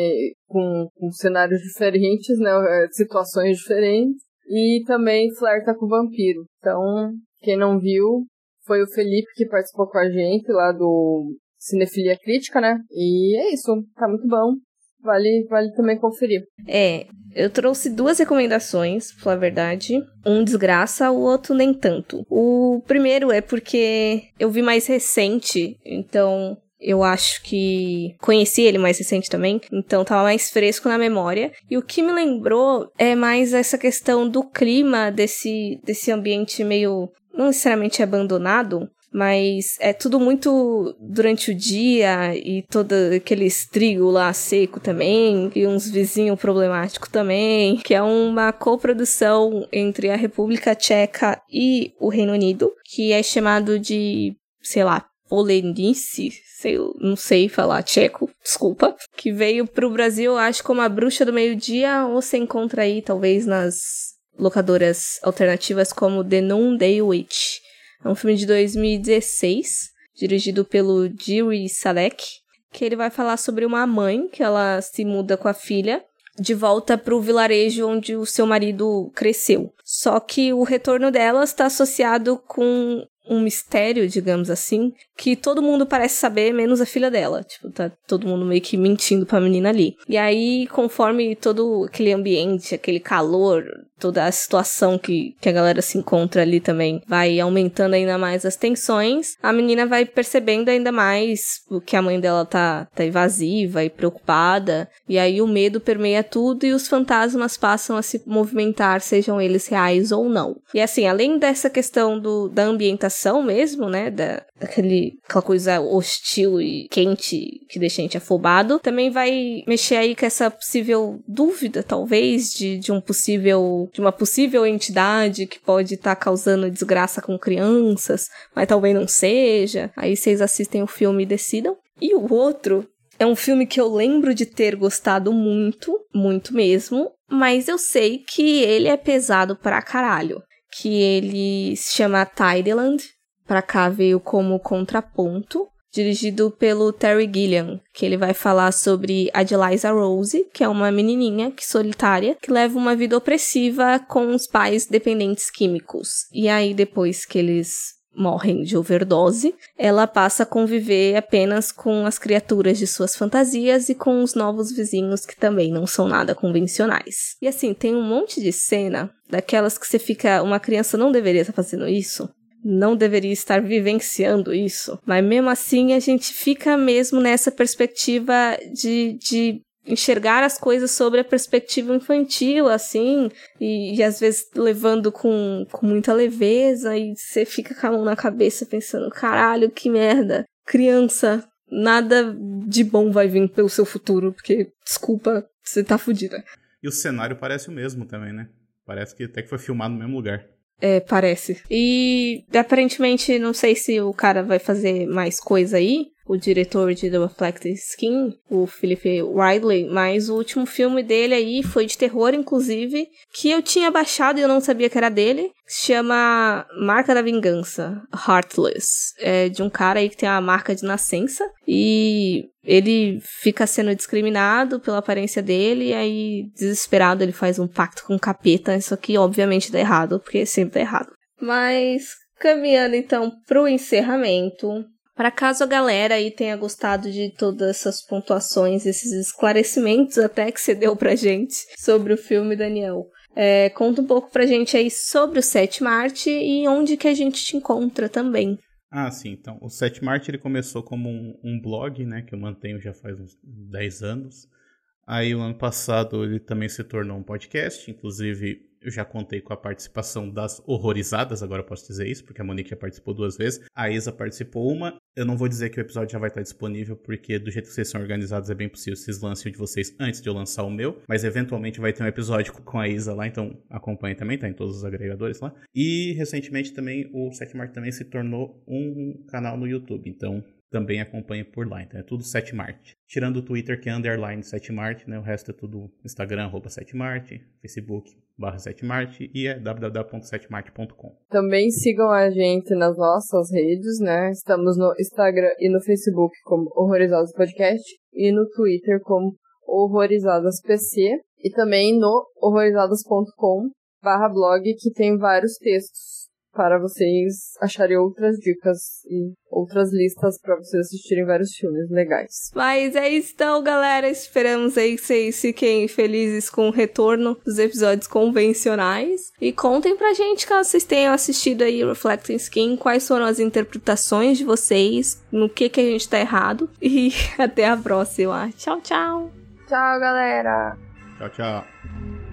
Com, com cenários diferentes, né? eh, Situações diferentes. E também flerta com vampiro. Então, quem não viu, foi o Felipe que participou com a gente lá do Cinefilia Crítica, né? E é isso, tá muito bom. Vale, vale também conferir. É, eu trouxe duas recomendações, pra falar a verdade. Um desgraça, o outro nem tanto. O primeiro é porque eu vi mais recente, então eu acho que conheci ele mais recente também, então tava mais fresco na memória. E o que me lembrou é mais essa questão do clima desse, desse ambiente meio, não necessariamente abandonado, mas é tudo muito durante o dia e todo aqueles trigo lá seco também, e uns vizinhos problemáticos também, que é uma coprodução entre a República Tcheca e o Reino Unido, que é chamado de, sei lá, Polenice, sei, não sei falar tcheco, desculpa, que veio pro Brasil, acho como a Bruxa do Meio-Dia, ou você encontra aí talvez nas locadoras alternativas como The Noonday Witch. É um filme de 2016, dirigido pelo Jiri Salek, que ele vai falar sobre uma mãe que ela se muda com a filha de volta para o vilarejo onde o seu marido cresceu. Só que o retorno dela está associado com um mistério, digamos assim, que todo mundo parece saber, menos a filha dela. Tipo, tá todo mundo meio que mentindo pra menina ali. E aí, conforme todo aquele ambiente, aquele calor, toda a situação que, que a galera se encontra ali também vai aumentando ainda mais as tensões, a menina vai percebendo ainda mais que a mãe dela tá, tá evasiva e preocupada. E aí o medo permeia tudo e os fantasmas passam a se movimentar, sejam eles reais ou não. E assim, além dessa questão do, da ambientação mesmo, né, da, aquele, aquela coisa hostil e quente que deixa a gente afobado. Também vai mexer aí com essa possível dúvida, talvez, de, de um possível. de uma possível entidade que pode estar tá causando desgraça com crianças, mas talvez não seja. Aí vocês assistem o filme e decidam. E o outro é um filme que eu lembro de ter gostado muito, muito mesmo, mas eu sei que ele é pesado pra caralho. Que ele se chama Tideland, para cá veio como contraponto, dirigido pelo Terry Gilliam, que ele vai falar sobre a Eliza Rose, que é uma menininha que solitária, que leva uma vida opressiva com os pais dependentes químicos. E aí depois que eles morrem de overdose, ela passa a conviver apenas com as criaturas de suas fantasias e com os novos vizinhos que também não são nada convencionais. E assim, tem um monte de cena daquelas que você fica, uma criança não deveria estar fazendo isso, não deveria estar vivenciando isso. Mas mesmo assim a gente fica mesmo nessa perspectiva de, de enxergar as coisas sobre a perspectiva infantil, assim, e, e, às vezes levando com, com muita leveza, e você fica com a mão na cabeça pensando: caralho, que merda. Criança, nada de bom vai vir pelo seu futuro, porque, desculpa, você tá fudida. E o cenário parece o mesmo também, né? Parece que até que foi filmado no mesmo lugar. É, parece. E aparentemente, não sei se o cara vai fazer mais coisa aí, o diretor de The Reflected Skin, o Philip Ridley, mas o último filme dele aí foi de terror, inclusive, que eu tinha baixado e eu não sabia que era dele, chama Marca da Vingança, Heartless. É de um cara aí que tem a marca de nascença e ele fica sendo discriminado pela aparência dele e aí, desesperado, ele faz um pacto com o capeta. Isso aqui, obviamente, dá errado, porque sempre dá errado. Mas, caminhando então pro encerramento, para caso a galera aí tenha gostado de todas essas pontuações, esses esclarecimentos até que você deu pra gente sobre o filme, Daniel. É, conta um pouco pra gente aí sobre o Sétima Arte e onde que a gente te encontra também. Ah, sim. Então, o Sétima Arte ele começou como um, um blog, né, que eu mantenho já faz uns 10 anos. Aí, o ano passado, ele também se tornou um podcast, inclusive eu já contei com a participação das horrorizadas, agora eu posso dizer isso, porque a Monique já participou duas vezes. A Isa participou uma. Eu não vou dizer que o episódio já vai estar disponível, porque do jeito que vocês são organizados é bem possível que vocês lancem o de vocês antes de eu lançar o meu. Mas eventualmente vai ter um episódio com a Isa lá, então acompanhe também, tá em todos os agregadores lá. E recentemente também o Setmart também se tornou um canal no YouTube. Então também acompanhe por lá. Então é tudo Setmart. Tirando o Twitter, que é underline Setmart, né? O resto é tudo Instagram, arroba Setmart, Facebook, barra Setmart e é www.setmart.com. Também sigam a gente nas nossas redes, né? Estamos no Instagram e no Facebook como Horrorizados Podcast e no Twitter como Horrorizadas PC e também no horrorizadas.com barra blog que tem vários textos para vocês acharem outras dicas e outras listas para vocês assistirem vários filmes legais. Mas é isso então, galera. Esperamos aí que vocês fiquem felizes com o retorno dos episódios convencionais. E contem pra gente, caso vocês tenham assistido aí Reflecting Skin, quais foram as interpretações de vocês, no que que a gente tá errado. E *laughs* até a próxima. Tchau, tchau. Tchau, galera. Tchau, tchau.